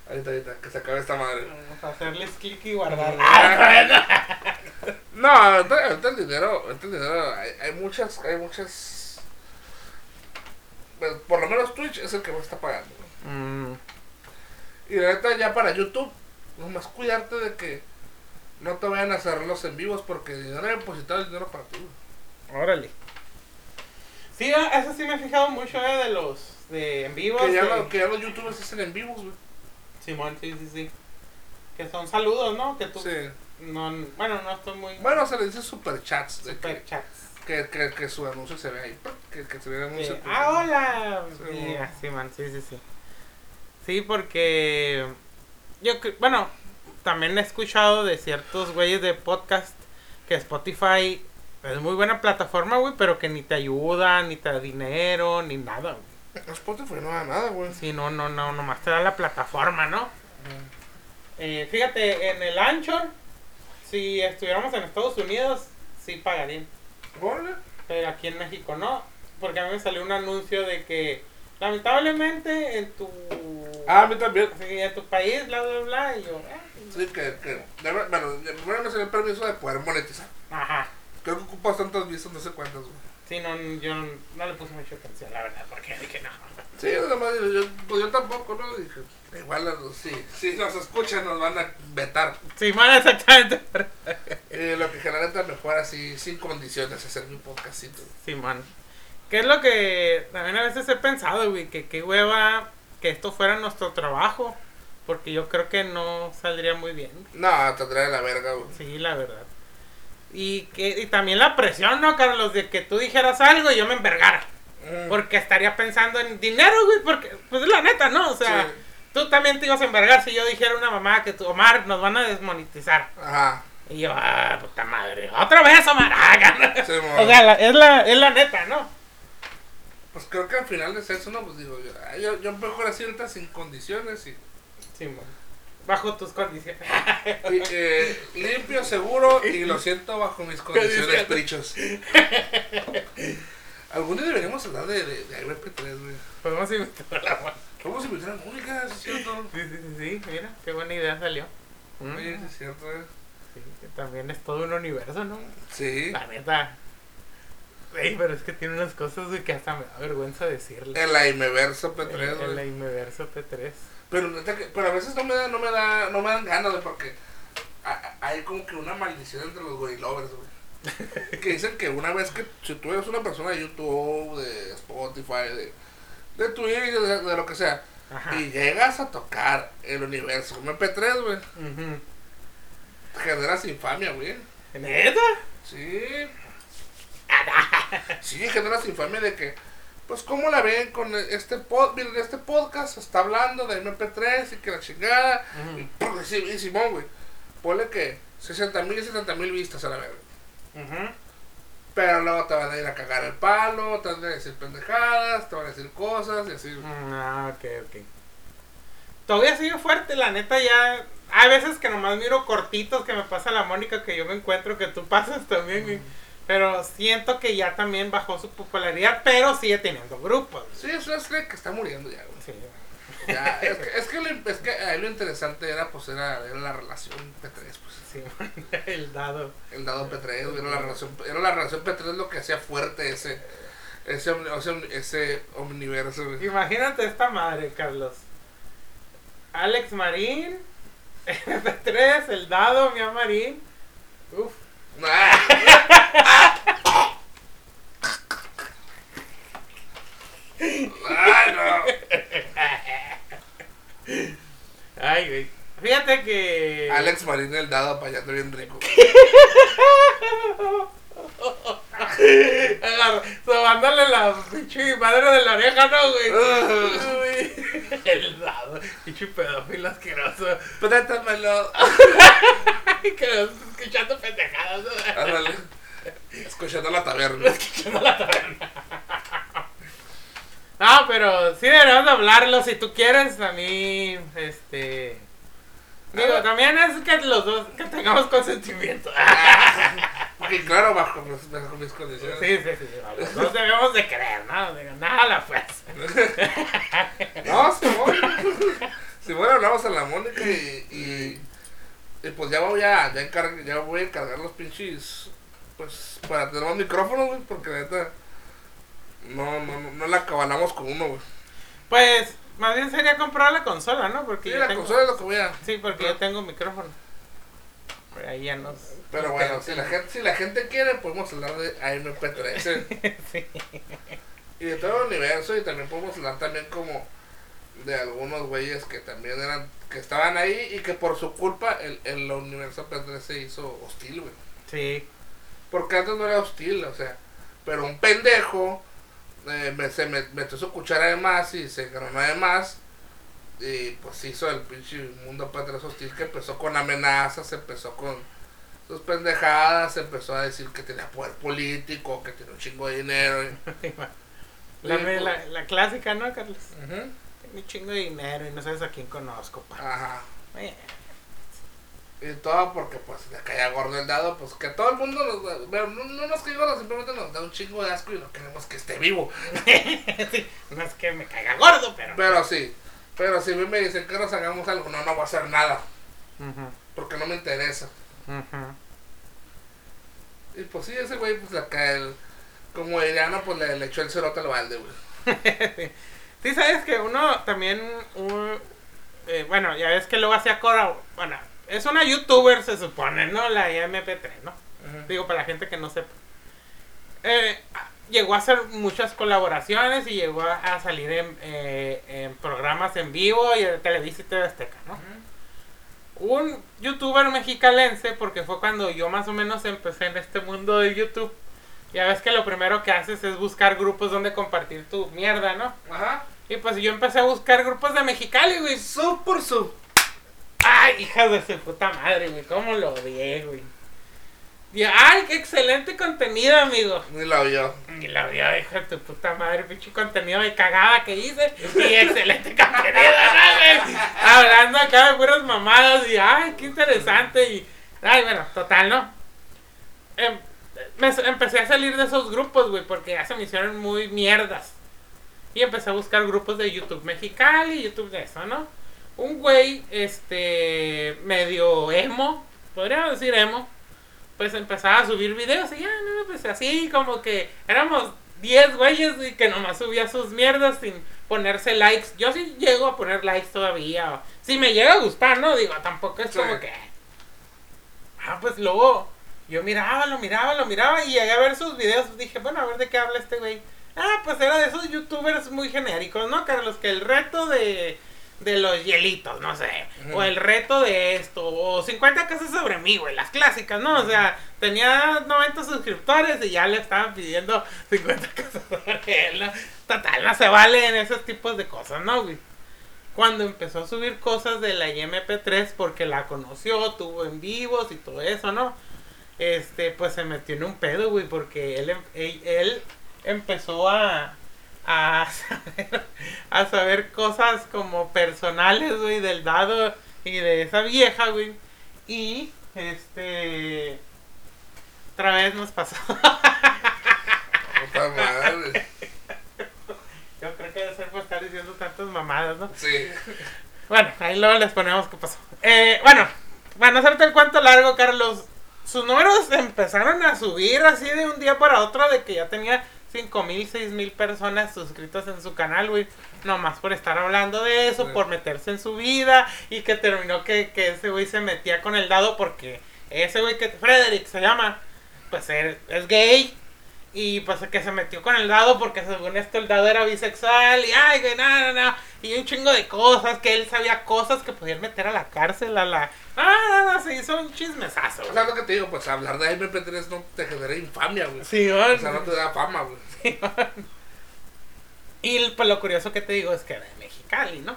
Speaker 1: Ahorita, ahorita, que se acabe esta madre.
Speaker 2: Vamos a hacerles clic y guardar. <laughs>
Speaker 1: No, ahorita, ahorita el dinero, ahorita el dinero, hay, hay muchas, hay muchas. Pues, Por lo menos Twitch es el que me está pagando.
Speaker 2: Mm,
Speaker 1: Y la neta, ya para YouTube, nomás cuidarte de que no te vayan a cerrar los en vivos porque el dinero depositado el dinero para ti.
Speaker 2: órale. Sí, ah, eso sí me he fijado mucho eh, de los de en vivo.
Speaker 1: Que ya, lo- que ya los youtubers hacen en vivos, güey.
Speaker 2: Simón, sí, sí, sí. Que son saludos, ¿no? Que tú.
Speaker 1: Sí.
Speaker 2: No, bueno, no estoy muy.
Speaker 1: Bueno, se le dice superchats. De
Speaker 2: super
Speaker 1: que, que, que, su anuncio se ve ahí. Que, que se ve el anuncio.
Speaker 2: Sí. Ah, hola.
Speaker 1: Sí,
Speaker 2: Sí, man, sí, sí, sí. Sí, porque yo, bueno, también he escuchado de ciertos güeyes de podcast que Spotify es muy buena plataforma, güey, pero que ni te ayuda, ni te da dinero, ni nada, güey.
Speaker 1: Spotify no da nada, güey.
Speaker 2: Sí, no, no, no, nomás te da la plataforma, ¿no? Eh, fíjate, en el Anchor, si estuviéramos en Estados Unidos, sí pagarían. Pero aquí en México no. Porque a mí me salió un anuncio de que lamentablemente en tu
Speaker 1: Ah, a mí también.
Speaker 2: sí, en tu país, bla bla bla, y yo, eh,
Speaker 1: Sí, que, que bueno, primero me salió el permiso de poder monetizar.
Speaker 2: ajá.
Speaker 1: Creo que ocupas tantas vistas, no sé cuántas, güey.
Speaker 2: Sí, no, yo no, no le puse mucha atención, la verdad, porque dije no.
Speaker 1: Sí, nada más, yo, pues yo tampoco, ¿no? Dije, igual, sí, si nos escuchan nos van a vetar.
Speaker 2: Sí, man, exactamente.
Speaker 1: Lo que generalmente mejor así, sin condiciones, hacer mi podcastito.
Speaker 2: Sí, man. ¿Qué es lo que también a veces he pensado, güey? Que qué hueva que esto fuera nuestro trabajo. Porque yo creo que no saldría muy bien.
Speaker 1: No, tendría la verga, güey.
Speaker 2: Sí, la verdad. Y, que, y también la presión, ¿no, Carlos? De que tú dijeras algo y yo me envergara.
Speaker 1: Mm.
Speaker 2: Porque estaría pensando en dinero, güey. Porque, pues es la neta, ¿no? O sea,
Speaker 1: Sí.
Speaker 2: Tú también te ibas a envergar si yo dijera a una mamá que tu Omar nos van a desmonetizar.
Speaker 1: Ajá.
Speaker 2: Y yo, ah, puta madre. Otra vez, Omar. <laughs> Ah,
Speaker 1: Sí,
Speaker 2: o sea, la- es, la, es la neta, ¿no?
Speaker 1: Pues creo que al final es eso, ¿no? Pues digo, yo, yo, yo mejor así ahorita sin condiciones y,
Speaker 2: Sí, man. Bajo tus condiciones. <laughs>
Speaker 1: y, eh, limpio, seguro y lo siento bajo mis <laughs> condiciones, prichos. Algún día deberíamos hablar de, de, de IVP3, güey.
Speaker 2: Podemos invitar a la mano.
Speaker 1: Invitar a Mónica, sí es cierto.
Speaker 2: Sí, sí, sí, sí, mira, qué buena idea salió. Mm,
Speaker 1: Oye, sí es cierto, eh.
Speaker 2: sí, que también es todo un universo, ¿no?
Speaker 1: Sí.
Speaker 2: La neta. Ey, pero es que tiene unas cosas güey, que hasta me da vergüenza decirle.
Speaker 1: En la Imeverso P3,
Speaker 2: El, el
Speaker 1: güey.
Speaker 2: Imeverso P3.
Speaker 1: Pero, neta que- pero a veces no me da, no me da, no me dan ganas, güey, porque a- a- hay como que una maldición entre los gorilovers, güey. <laughs> que dicen que una vez que si tú eres una persona de YouTube, de Spotify, de, de Twitter, de, de lo que sea,
Speaker 2: Ajá.
Speaker 1: y llegas a tocar el universo MP3, güey,
Speaker 2: Ujú.
Speaker 1: generas infamia, güey.
Speaker 2: ¿Neta?
Speaker 1: Sí. <laughs> Sí, generas infamia de que, pues, ¿cómo la ven con este pod, miren, este podcast está hablando de MP3 y que la chingada,
Speaker 2: Ujú.
Speaker 1: y, ¡pum! y, Simón, güey, ponle que 60 mil y 70 mil vistas a la verga.
Speaker 2: Ujú.
Speaker 1: Pero luego te van a ir a cagar el palo, te van a decir pendejadas, te van a decir cosas y así.
Speaker 2: Mm, Ah, ok, ok. Todavía sigue fuerte, la neta ya. Hay veces que nomás miro cortitos que me pasa la Mónica que yo me encuentro que tú <laughs> pasas también, güey. Pero siento que ya también bajó su popularidad, pero sigue teniendo grupos.
Speaker 1: Sí, eso es que está muriendo ya, güey.
Speaker 2: Sí.
Speaker 1: Ya, es, que, es, que lo, es que ahí lo interesante era, pues, era, era la relación P3, pues.
Speaker 2: Sí, <laughs> el dado.
Speaker 1: El dado P3, güey, era la relación, era la relación P3 lo que hacía fuerte ese, ese, ese, ese omniverso.
Speaker 2: Imagínate esta madre, Carlos. Alex Marín, <laughs> MP3, el dado, Mia Marín. Uf.
Speaker 1: Ah. <laughs> Ay, no.
Speaker 2: Ay, güey. Fíjate que.
Speaker 1: Alex Marín el dado apayando bien rico. <laughs>
Speaker 2: Sobándole la pinche madre de la oreja, ¿no, güey? <laughs> El dado. Pinche pedófilo asqueroso.
Speaker 1: Prétamelo. <laughs>
Speaker 2: Que escuchando pendejadas.
Speaker 1: Ándale. Escuchando la taberna.
Speaker 2: Escuchando la taberna. No, pero sí deberíamos de hablarlo si tú quieres. A mí, este. Digo,
Speaker 1: Ah.
Speaker 2: también es que los dos que tengamos consentimiento. <laughs>
Speaker 1: Porque claro, bajo mis, bajo mis condiciones.
Speaker 2: Sí, sí, sí. Los dos debemos de creer, ¿no? Digo, nada a la fuerza.
Speaker 1: No, Simón. Simón hablamos a la Mónica y, y, y pues ya voy a, ya, encar- ya voy a encargar los pinches, pues para tener más micrófonos, güey, porque neta no, no, no, no la acabalamos con uno, güey.
Speaker 2: Pues, más bien sería comprar la consola, ¿no? Porque
Speaker 1: Sí,
Speaker 2: yo
Speaker 1: la
Speaker 2: tengo...
Speaker 1: consola es lo que voy a...
Speaker 2: Sí, porque yo tengo micrófono. Pero ahí ya nos...
Speaker 1: Pero bueno, si la gente, si la gente quiere, podemos hablar de AMP13 <laughs>
Speaker 2: sí.
Speaker 1: y de todo el universo y también podemos hablar también como de algunos güeyes que también eran, que estaban ahí y que por su culpa el, el universo P3 se hizo hostil, güey.
Speaker 2: Sí.
Speaker 1: Porque antes no era hostil, o sea, pero un pendejo eh, me- se me- metió su cuchara de más y se ganó de más. Y pues hizo el pinche mundo P3 hostil que empezó con amenazas, empezó con sus pendejadas, empezó a decir que tenía poder político, que tenía un chingo de dinero. <laughs> y-
Speaker 2: La,
Speaker 1: pues.
Speaker 2: la clásica, ¿no, Carlos?
Speaker 1: Ujú.
Speaker 2: Tengo un chingo de dinero y no sabes a quién conozco, pa.
Speaker 1: Ajá.
Speaker 2: Eh,
Speaker 1: Y todo porque pues le caía gordo el dado, pues que todo el mundo nos da, bueno, no, no nos cae gordo, simplemente nos da un chingo de asco y no queremos que esté vivo.
Speaker 2: sí, <laughs> no es que me caiga gordo, pero...
Speaker 1: Pero sí, pero si a mí me dicen que nos hagamos algo, no, no voy a hacer nada, porque no me interesa. Y pues sí, ese güey, pues acá el. Como dirían, no, pues le, le echó el cerote al balde, güey. <laughs>
Speaker 2: sí, sabes que uno también. un- eh, bueno, ya ves que luego hacía cora. Bueno, es una youtuber, se supone, ¿no? La MP3, ¿no? Digo, para la gente que no sepa. Eh, llegó a hacer muchas colaboraciones y llegó a, salir en, eh, en programas en vivo y de Televisa y TV Azteca, ¿no? Un youtuber mexicalense, porque fue cuando yo más o menos empecé en este mundo de YouTube. Ya ves que lo primero que haces es buscar grupos donde compartir tu mierda, ¿no?
Speaker 1: Ajá.
Speaker 2: Y pues yo empecé a buscar grupos de Mexicali, güey.
Speaker 1: Sub por sub.
Speaker 2: Ay, hija de su puta madre, güey. ¿Cómo lo odié, güey? Y, ay, qué excelente contenido, amigo.
Speaker 1: Ni la vio.
Speaker 2: Y la vio, hija de tu puta madre, pinche contenido de cagada que hice. Y excelente <laughs> contenido, ¿no, güey? Hablando acá de puras mamadas y, ay, qué interesante. Y, ay, bueno, total, ¿no? Em, me, empecé a salir de esos grupos, güey, porque ya se me hicieron muy mierdas. Y empecé a buscar grupos de YouTube Mexicali, YouTube de eso, ¿no? Un güey, este, medio emo, podríamos decir emo, pues empezaba a subir videos y ya, no, pues así como que éramos 10 güeyes y que nomás subía sus mierdas sin ponerse likes. Yo sí llego a poner likes todavía. o- Si me llega a gustar, ¿no? Digo, tampoco es
Speaker 1: Sí.
Speaker 2: como que... Ah, pues luego yo miraba, lo miraba, lo miraba y llegué a ver sus videos. Dije, bueno, a ver de qué habla este güey. Ah, pues era de esos youtubers muy genéricos, ¿no, Carlos? Que el reto de, de los hielitos, no sé. O el reto de esto. O 50 cosas sobre mí, güey. Las clásicas, ¿no? O sea, tenía 90 suscriptores y ya le estaban pidiendo 50 <laughs> cosas sobre él, ¿no? Total, no se valen esos tipos de cosas, ¿no, güey? Cuando empezó a subir cosas de la IMP3 porque la conoció, tuvo en vivos y todo eso, ¿no? Este, pues se metió en un pedo, güey, porque él, em- él, él empezó a, a, saber, a saber cosas como personales, güey, del dado y de esa vieja, güey. Y, este, otra vez nos pasó.
Speaker 1: Puta madre.
Speaker 2: Yo creo que debe ser por estar diciendo tantas mamadas, ¿no?
Speaker 1: Sí.
Speaker 2: Bueno, ahí luego les ponemos qué pasó. Eh, bueno, bueno, hacerte el cuento largo, Carlos. Sus números empezaron a subir así de un día para otro, de que ya tenía cinco mil, seis mil personas suscritas en su canal, güey. Nomás por estar hablando de eso, por meterse en su vida. Y que terminó que, que ese güey se metía con el dado porque ese güey que Frederick se llama, pues él es gay. Y pues que se metió con el dado porque según esto el dado era bisexual. Y ay, güey, no, no, no. Y un chingo de cosas, que él sabía cosas que podían meter a la cárcel, a la... Ah, no, no, se hizo un chismesazo.
Speaker 1: O sea, lo que te digo, pues hablar de MP3 no te genera infamia, güey.
Speaker 2: Sí,
Speaker 1: O sea, no te da fama, <laughs> güey.
Speaker 2: Y pues lo curioso que te digo es que de Mexicali, ¿no?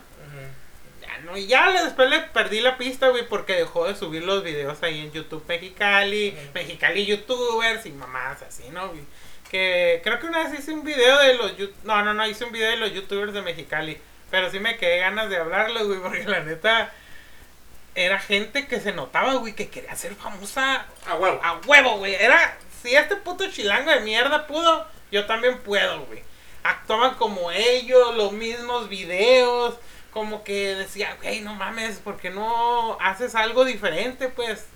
Speaker 2: Ya no, y ya después le perdí la pista, güey, porque dejó de subir los videos ahí en YouTube Mexicali. Mexicali YouTubers y mamás así, ¿no? güey? Que creo que una vez hice un video de los no, no, no, hice un video de los YouTubers de Mexicali, pero sí me quedé ganas de hablarlo, güey, porque la neta era gente que se notaba, güey, que quería ser famosa
Speaker 1: Ah, huevo.
Speaker 2: a huevo, güey. Era, si este puto chilango de mierda pudo, yo también puedo, güey. Actuaban como ellos, los mismos videos, como que decía, güey, no mames, ¿por qué no haces algo diferente, pues?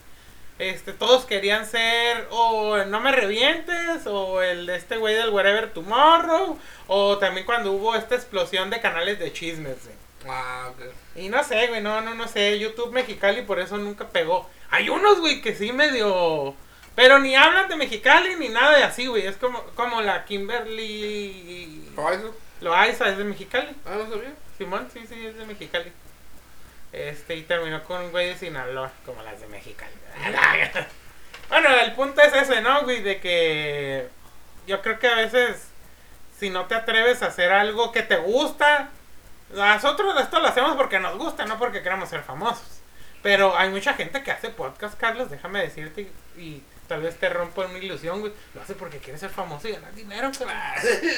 Speaker 2: Este, todos querían ser o el No Me Revientes, o el de este güey del Wherever Tomorrow, o también cuando hubo esta explosión de canales de chismes, güey.
Speaker 1: Ah.
Speaker 2: Y no sé, güey, no, no, no sé. YouTube Mexicali por eso nunca pegó. Hay unos, güey, que sí medio. Pero ni hablan de Mexicali ni nada de así, güey. Es como, como la Kimberly.
Speaker 1: ¿Cómo eso?
Speaker 2: Loaiza es de Mexicali.
Speaker 1: Ah, no sabía.
Speaker 2: Simón, sí, sí, es de Mexicali. Este, y terminó con un güey de Sinaloa, como las de Mexicali. <laughs> bueno, el punto es ese, ¿no, güey? De que yo creo que a veces, si no te atreves a hacer algo que te gusta, nosotros esto lo hacemos porque nos gusta, no porque queramos ser famosos. Pero hay mucha gente que hace podcast, Carlos, déjame decirte, y tal vez te rompo una ilusión, güey. Lo hace porque quiere ser famoso y ganar dinero, <laughs> cabrón.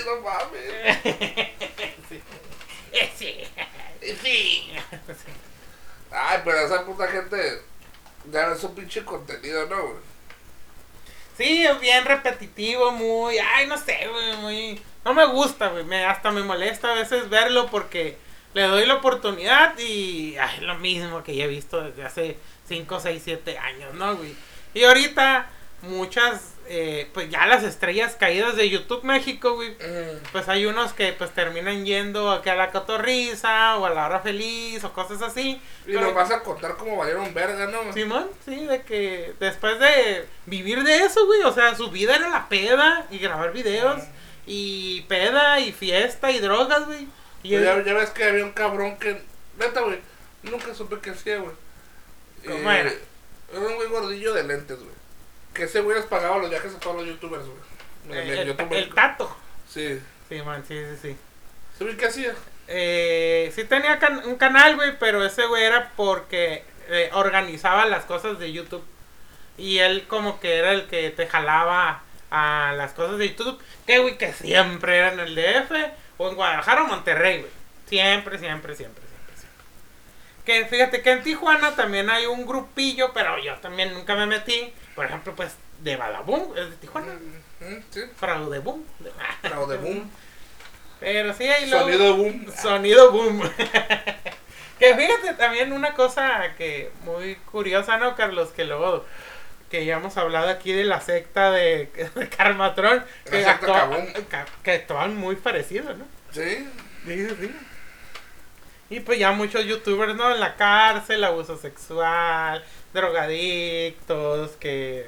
Speaker 1: no mames. <laughs>
Speaker 2: sí. Sí.
Speaker 1: Sí. Ay, pero esa puta gente ya no es un pinche contenido, ¿no, güey?
Speaker 2: Sí, es bien repetitivo, muy, ay, no sé, güey, muy, no me gusta, güey, me, hasta me molesta a veces verlo porque le doy la oportunidad y, ay, lo mismo que ya he visto desde hace 5, 6, 7 años, ¿no, güey? Y ahorita muchas eh, pues ya las estrellas caídas de YouTube México, güey.
Speaker 1: Mm.
Speaker 2: Pues hay unos que pues terminan yendo aquí a la cotorriza o a la hora feliz o cosas así.
Speaker 1: Y nos vas a contar cómo valieron verga, ¿no?
Speaker 2: Simón, sí, de que después de vivir de eso, güey, o sea, su vida era la peda y grabar videos y peda y fiesta y drogas, güey. Y
Speaker 1: ya, ves que había un cabrón que, neta, güey, nunca supe qué hacía, güey.
Speaker 2: ¿Cómo
Speaker 1: Eh,
Speaker 2: era?
Speaker 1: Era un güey gordillo de lentes, güey. Que ese güey les pagaba los viajes a todos los youtubers, güey.
Speaker 2: eh, el, el tato.
Speaker 1: Sí.
Speaker 2: Simón, sí, sí, sí.
Speaker 1: ¿Sabes qué hacía?
Speaker 2: Eh, sí tenía can- un canal, güey, pero ese güey era porque eh, organizaba las cosas de YouTube. Y él como que era el que te jalaba a las cosas de YouTube. Que, güey, que siempre era en el DF o en Guadalajara o Monterrey, güey. Siempre, siempre, siempre. Que fíjate que en Tijuana también hay un grupillo, pero yo también nunca me metí. Por ejemplo, pues, de Badaboom, es de Tijuana.
Speaker 1: Mm, Sí.
Speaker 2: Fraude Boom.
Speaker 1: Fraude de boom.
Speaker 2: Pero sí, ahí luego...
Speaker 1: Sonido boom.
Speaker 2: Sonido boom. <laughs> que fíjate también una cosa que muy curiosa, ¿no, Carlos? Que luego que ya hemos hablado aquí de la secta de, <laughs> de Karmatron,
Speaker 1: La
Speaker 2: que,
Speaker 1: secta
Speaker 2: actúa-
Speaker 1: Kabum.
Speaker 2: ca- que actuaban muy parecidos, ¿no?
Speaker 1: Sí.
Speaker 2: Sí, sí. Y pues ya muchos youtubers, ¿no? En la cárcel, abuso sexual, drogadictos, que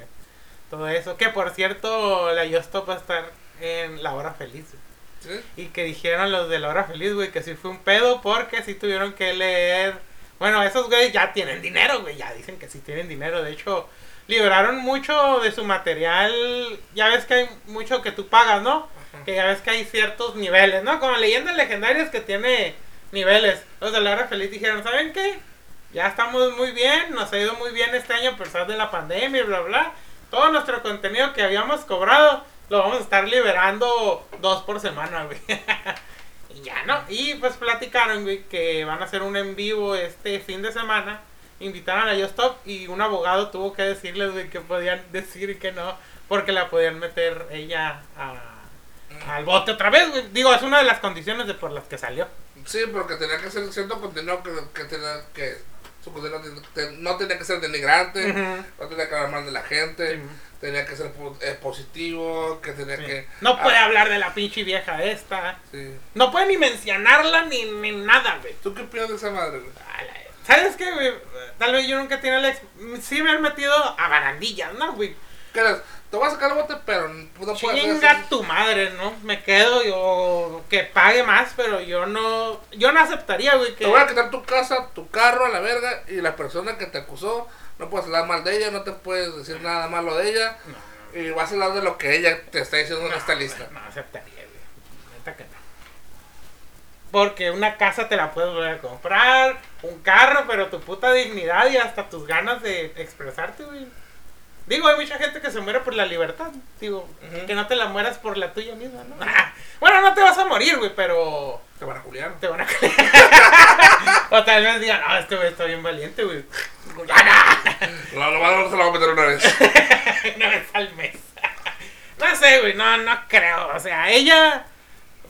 Speaker 2: todo eso. Que por cierto, la Yostop va a estar en la hora feliz.
Speaker 1: Sí.
Speaker 2: Y que dijeron los de la hora feliz, güey, que sí fue un pedo porque sí tuvieron que leer. Bueno, esos güeyes ya tienen dinero, güey, ya dicen que sí tienen dinero. De hecho, liberaron mucho de su material. Ya ves que hay mucho que tú pagas, ¿no? Que ya ves que hay ciertos niveles, ¿no? Como leyendas legendarias que tiene niveles. Los de la hora feliz dijeron, ¿saben qué? Ya estamos muy bien, nos ha ido muy bien este año a pesar de la pandemia y bla, bla. Todo nuestro contenido que habíamos cobrado lo vamos a estar liberando dos por semana, güey. <laughs> y ya, ¿no? Y pues platicaron, güey, que van a hacer un en vivo este fin de semana. Invitaron a Stop y un abogado tuvo que decirles, que podían decir que no, porque la podían meter ella a, al bote otra vez, güey. Digo, es una de las condiciones de por las que salió.
Speaker 1: Sí, porque tenía que ser cierto contenido que, que tenía que. Su contenido te- no tenía que ser denigrante, no tenía que hablar mal de la gente, tenía que ser eh, positivo, que tenía
Speaker 2: Sí.
Speaker 1: que.
Speaker 2: No puede
Speaker 1: ah,
Speaker 2: hablar de la pinche vieja esta.
Speaker 1: sí.
Speaker 2: No puede ni mencionarla ni, ni nada, güey.
Speaker 1: ¿Tú qué opinas de esa madre, güey?
Speaker 2: ¿Sabes qué, güey? Tal vez yo nunca tiene la... Sí me han metido a barandillas, ¿no, güey?
Speaker 1: Te voy a sacar el bote, pero no
Speaker 2: Chinga tu madre, ¿no? Me quedo yo que pague más, pero yo no... Yo no aceptaría, güey, que...
Speaker 1: Te voy a quitar tu casa, tu carro a la verga y la persona que te acusó no puedes hablar mal de ella, no te puedes decir nada malo de ella
Speaker 2: No,
Speaker 1: y vas a hablar de lo que ella te está diciendo en
Speaker 2: no,
Speaker 1: esta
Speaker 2: güey,
Speaker 1: lista.
Speaker 2: No aceptaría, güey. Neta que no. Porque una casa te la puedes volver a comprar, un carro, pero tu puta dignidad y hasta tus ganas de expresarte, güey. Digo, hay mucha gente que se muere por la libertad. Digo, que no te la mueras por la tuya misma, ¿no? <laughs> bueno, no te vas a morir, güey, pero
Speaker 1: Te van a juliar.
Speaker 2: te van a <laughs> O tal vez digan, no, este güey está bien valiente, güey.
Speaker 1: No, <laughs> no, no, se lo voy a meter una vez.
Speaker 2: una vez al mes. no sé, güey, no, no creo. O sea, ella.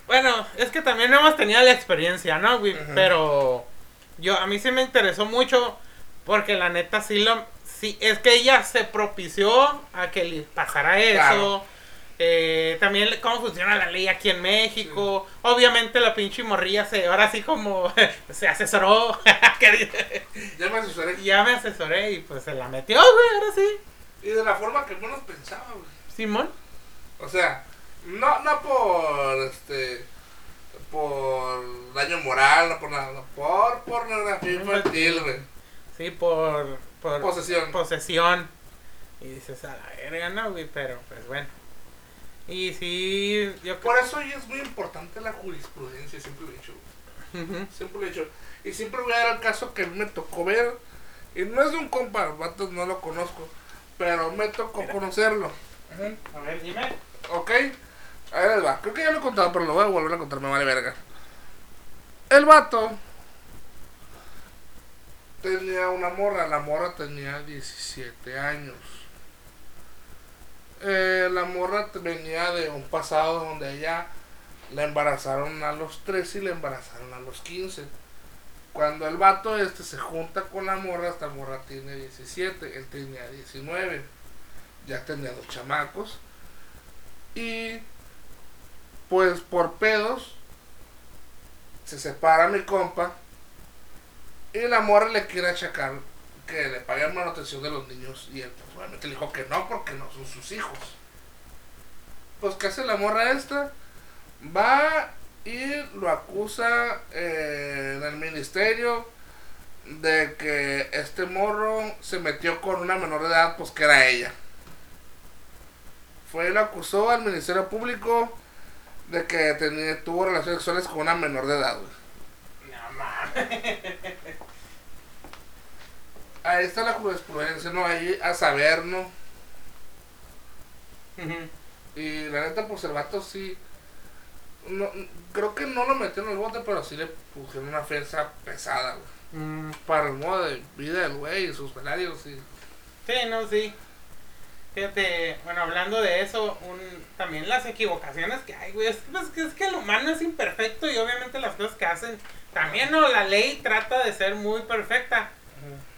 Speaker 2: Bueno, es que también no hemos tenido la experiencia, ¿no, güey? Pero yo, a mí sí me interesó mucho porque la neta sí lo. Sí, es que ella se propició a que le pasara eso.
Speaker 1: Claro.
Speaker 2: Eh, también cómo funciona la ley aquí en México. Obviamente la pinche morrilla se, ahora sí como <laughs> se asesoró. <laughs>
Speaker 1: Ya me asesoré.
Speaker 2: ya me asesoré y pues se la metió, güey, ahora sí.
Speaker 1: Y de la forma que menos pensaba, güey.
Speaker 2: Simón.
Speaker 1: O sea, no, no por este por daño moral, no por nada, no, por pornografía infantil, güey.
Speaker 2: Sí, por, por
Speaker 1: Posesión.
Speaker 2: posesión. Y dices, a la verga, no, güey, pero pues bueno. Y sí, yo
Speaker 1: Por eso hoy es muy importante la jurisprudencia, siempre lo he dicho. Siempre lo he dicho. Y siempre voy a dar el caso que a me tocó ver. Y no es de un compa, vatos no lo conozco. Pero me tocó
Speaker 2: Mira.
Speaker 1: conocerlo.
Speaker 2: A ver, dime.
Speaker 1: Ok, ahí les va. Creo que ya lo he contado, pero lo voy a volver a contar, me vale verga. El vato tenía una morra, la morra tenía 17 años. Eh, la morra venía de un pasado donde ella la embarazaron a los 13 y la embarazaron a los 15. Cuando el vato este se junta con la morra, esta morra tiene 17, él tenía 19. Ya tenía dos chamacos. Y pues por pedos se separa mi compa y la morra le quiere achacar que le paguen manutención de los niños y él pues, obviamente le dijo que no porque no son sus hijos. Pues ¿qué hace la morra esta? Va y lo acusa eh, en el ministerio de que este morro se metió con una menor de edad, pues que era ella. Fue y lo acusó al Ministerio Público de que tenía, tuvo relaciones sexuales con una menor de edad, güey.
Speaker 2: No mames. <laughs>
Speaker 1: Ahí está la jurisprudencia, ¿no? Ahí a saber, ¿no? Y la neta, pues el vato sí. No, creo que no lo metió en el bote, pero sí le pusieron una ofensa pesada, güey.
Speaker 2: Mm,
Speaker 1: Para el modo de vida del güey y sus salarios, sí.
Speaker 2: Sí, no, sí. Fíjate, bueno, hablando de eso, un, también las equivocaciones que hay, güey. Es, pues, es que el humano es imperfecto y obviamente las cosas que hacen, también no, la ley trata de ser muy perfecta.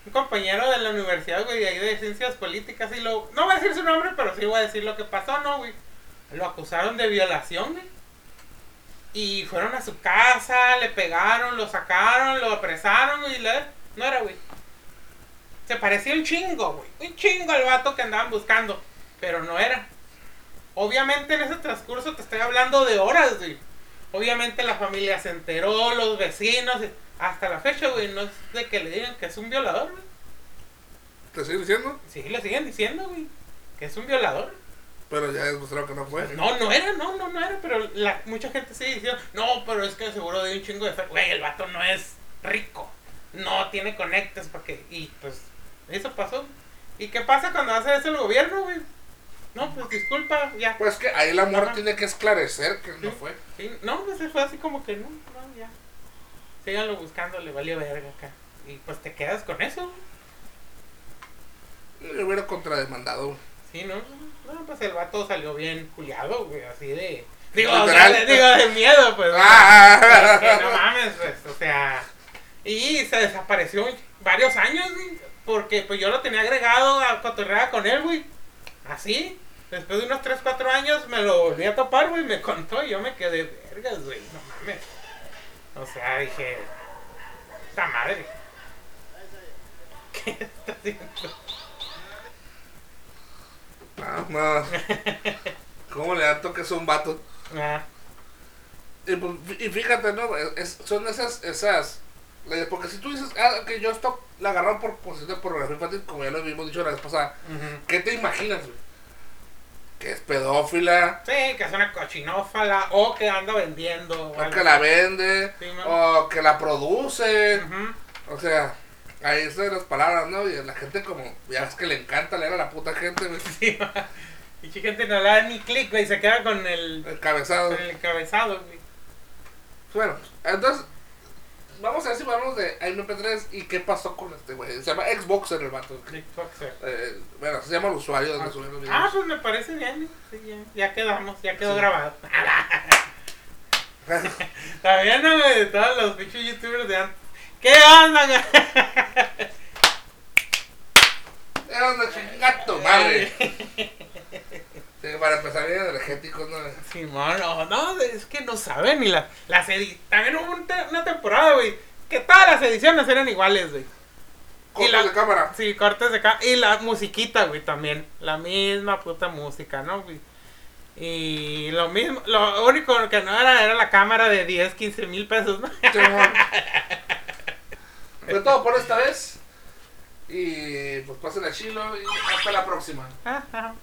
Speaker 2: Un compañero de la universidad, güey, de ahí de ciencias políticas, y lo, no voy a decir su nombre, pero sí voy a decir lo que pasó, ¿no, güey? Lo acusaron de violación, güey. Y fueron a su casa, le pegaron, lo sacaron, lo apresaron, güey, le- no era, güey. Se parecía un chingo, güey. Un chingo al vato que andaban buscando. Pero no era. Obviamente en ese transcurso te estoy hablando de horas, güey. Obviamente la familia se enteró, los vecinos. Hasta la fecha, güey, no es de que le digan que es un violador, güey.
Speaker 1: ¿Te sigo diciendo?
Speaker 2: Sí, le siguen diciendo, güey. Que es un violador.
Speaker 1: Pero ya demostraron que no fue.
Speaker 2: No, no era, no, no, no era. Pero la, mucha gente sigue diciendo, no, pero es que seguro de un chingo de fe. Güey, el vato no es rico. No tiene conectes para que. Y pues, eso pasó. ¿Y qué pasa cuando hace eso el gobierno, güey? No, pues disculpa, ya.
Speaker 1: Pues que ahí la
Speaker 2: Ajá.
Speaker 1: tiene que esclarecer que no
Speaker 2: Sí.
Speaker 1: fue.
Speaker 2: Sí, no, pues fue así como que no, no, ya. Síganlo buscando, le valió verga acá. Y pues te quedas con eso.
Speaker 1: Yo hubiera contrademandado.
Speaker 2: Sí, ¿no? No, pues el vato salió bien culiado, güey, así de. Digo, o
Speaker 1: Literal.
Speaker 2: sea, de- digo, de miedo, pues. <laughs>
Speaker 1: Ah.
Speaker 2: Que no mames, pues, o sea. Y se desapareció varios años, güey. Porque pues yo lo tenía agregado a cotorrear con él, güey. Así. Después de unos 3, 4 años me lo volví a topar, güey. Me contó y yo me quedé vergas, güey. No mames. O sea, dije. Esta madre. ¿Qué está haciendo?
Speaker 1: Ah, no. ¿Cómo le dan toques a un vato?
Speaker 2: Ah,
Speaker 1: Y, pues, y fíjate, ¿no? Es- son esas, esas. eh, Porque si tú dices, ah, que yo esto la agarraron por posición de pornografía infantil, como ya lo habíamos dicho la vez pasada. ¿qué te imaginas, güey? Que es pedófila,
Speaker 2: Sí, que es una cochinófala o que anda vendiendo.
Speaker 1: o que la vende, o que la produce. O sea, ahí están las palabras, ¿no? Y la gente como, ya ves que le encanta leer a la puta gente. <laughs>
Speaker 2: Sí, y gente no le da ni clic, güey, se queda con el,
Speaker 1: El cabezado.
Speaker 2: con el encabezado, güey.
Speaker 1: Bueno, entonces, vamos a ver si hablamos de MP3 y qué pasó con este güey. Se llama Xboxer el vato.
Speaker 2: Kickboxer.
Speaker 1: Eh, bueno, se llama el usuario donde suben los videos.
Speaker 2: Ah, pues me parece bien, sí, ya, ya quedamos, ya quedó
Speaker 1: Sí.
Speaker 2: grabado. <laughs> Todavía no, de todos los pinches youtubers de antes. ¿Qué onda?
Speaker 1: Era una chingata madre. <laughs> Sí, para empezar bien energéticos, ¿no?
Speaker 2: Simón, no, no, es que no saben ni las, las edi- También hubo una temporada, güey, que todas las ediciones eran iguales, güey.
Speaker 1: Cortes
Speaker 2: la-
Speaker 1: de cámara.
Speaker 2: Sí, cortes de acá. Y la musiquita, güey, también. La misma puta música, ¿no, güey? Y lo mismo, lo único que no era era la cámara de 10, 15 mil pesos, ¿no? <laughs>
Speaker 1: Fue todo por esta vez. Y pues pasen a Chilo y hasta la próxima.
Speaker 2: Ajá.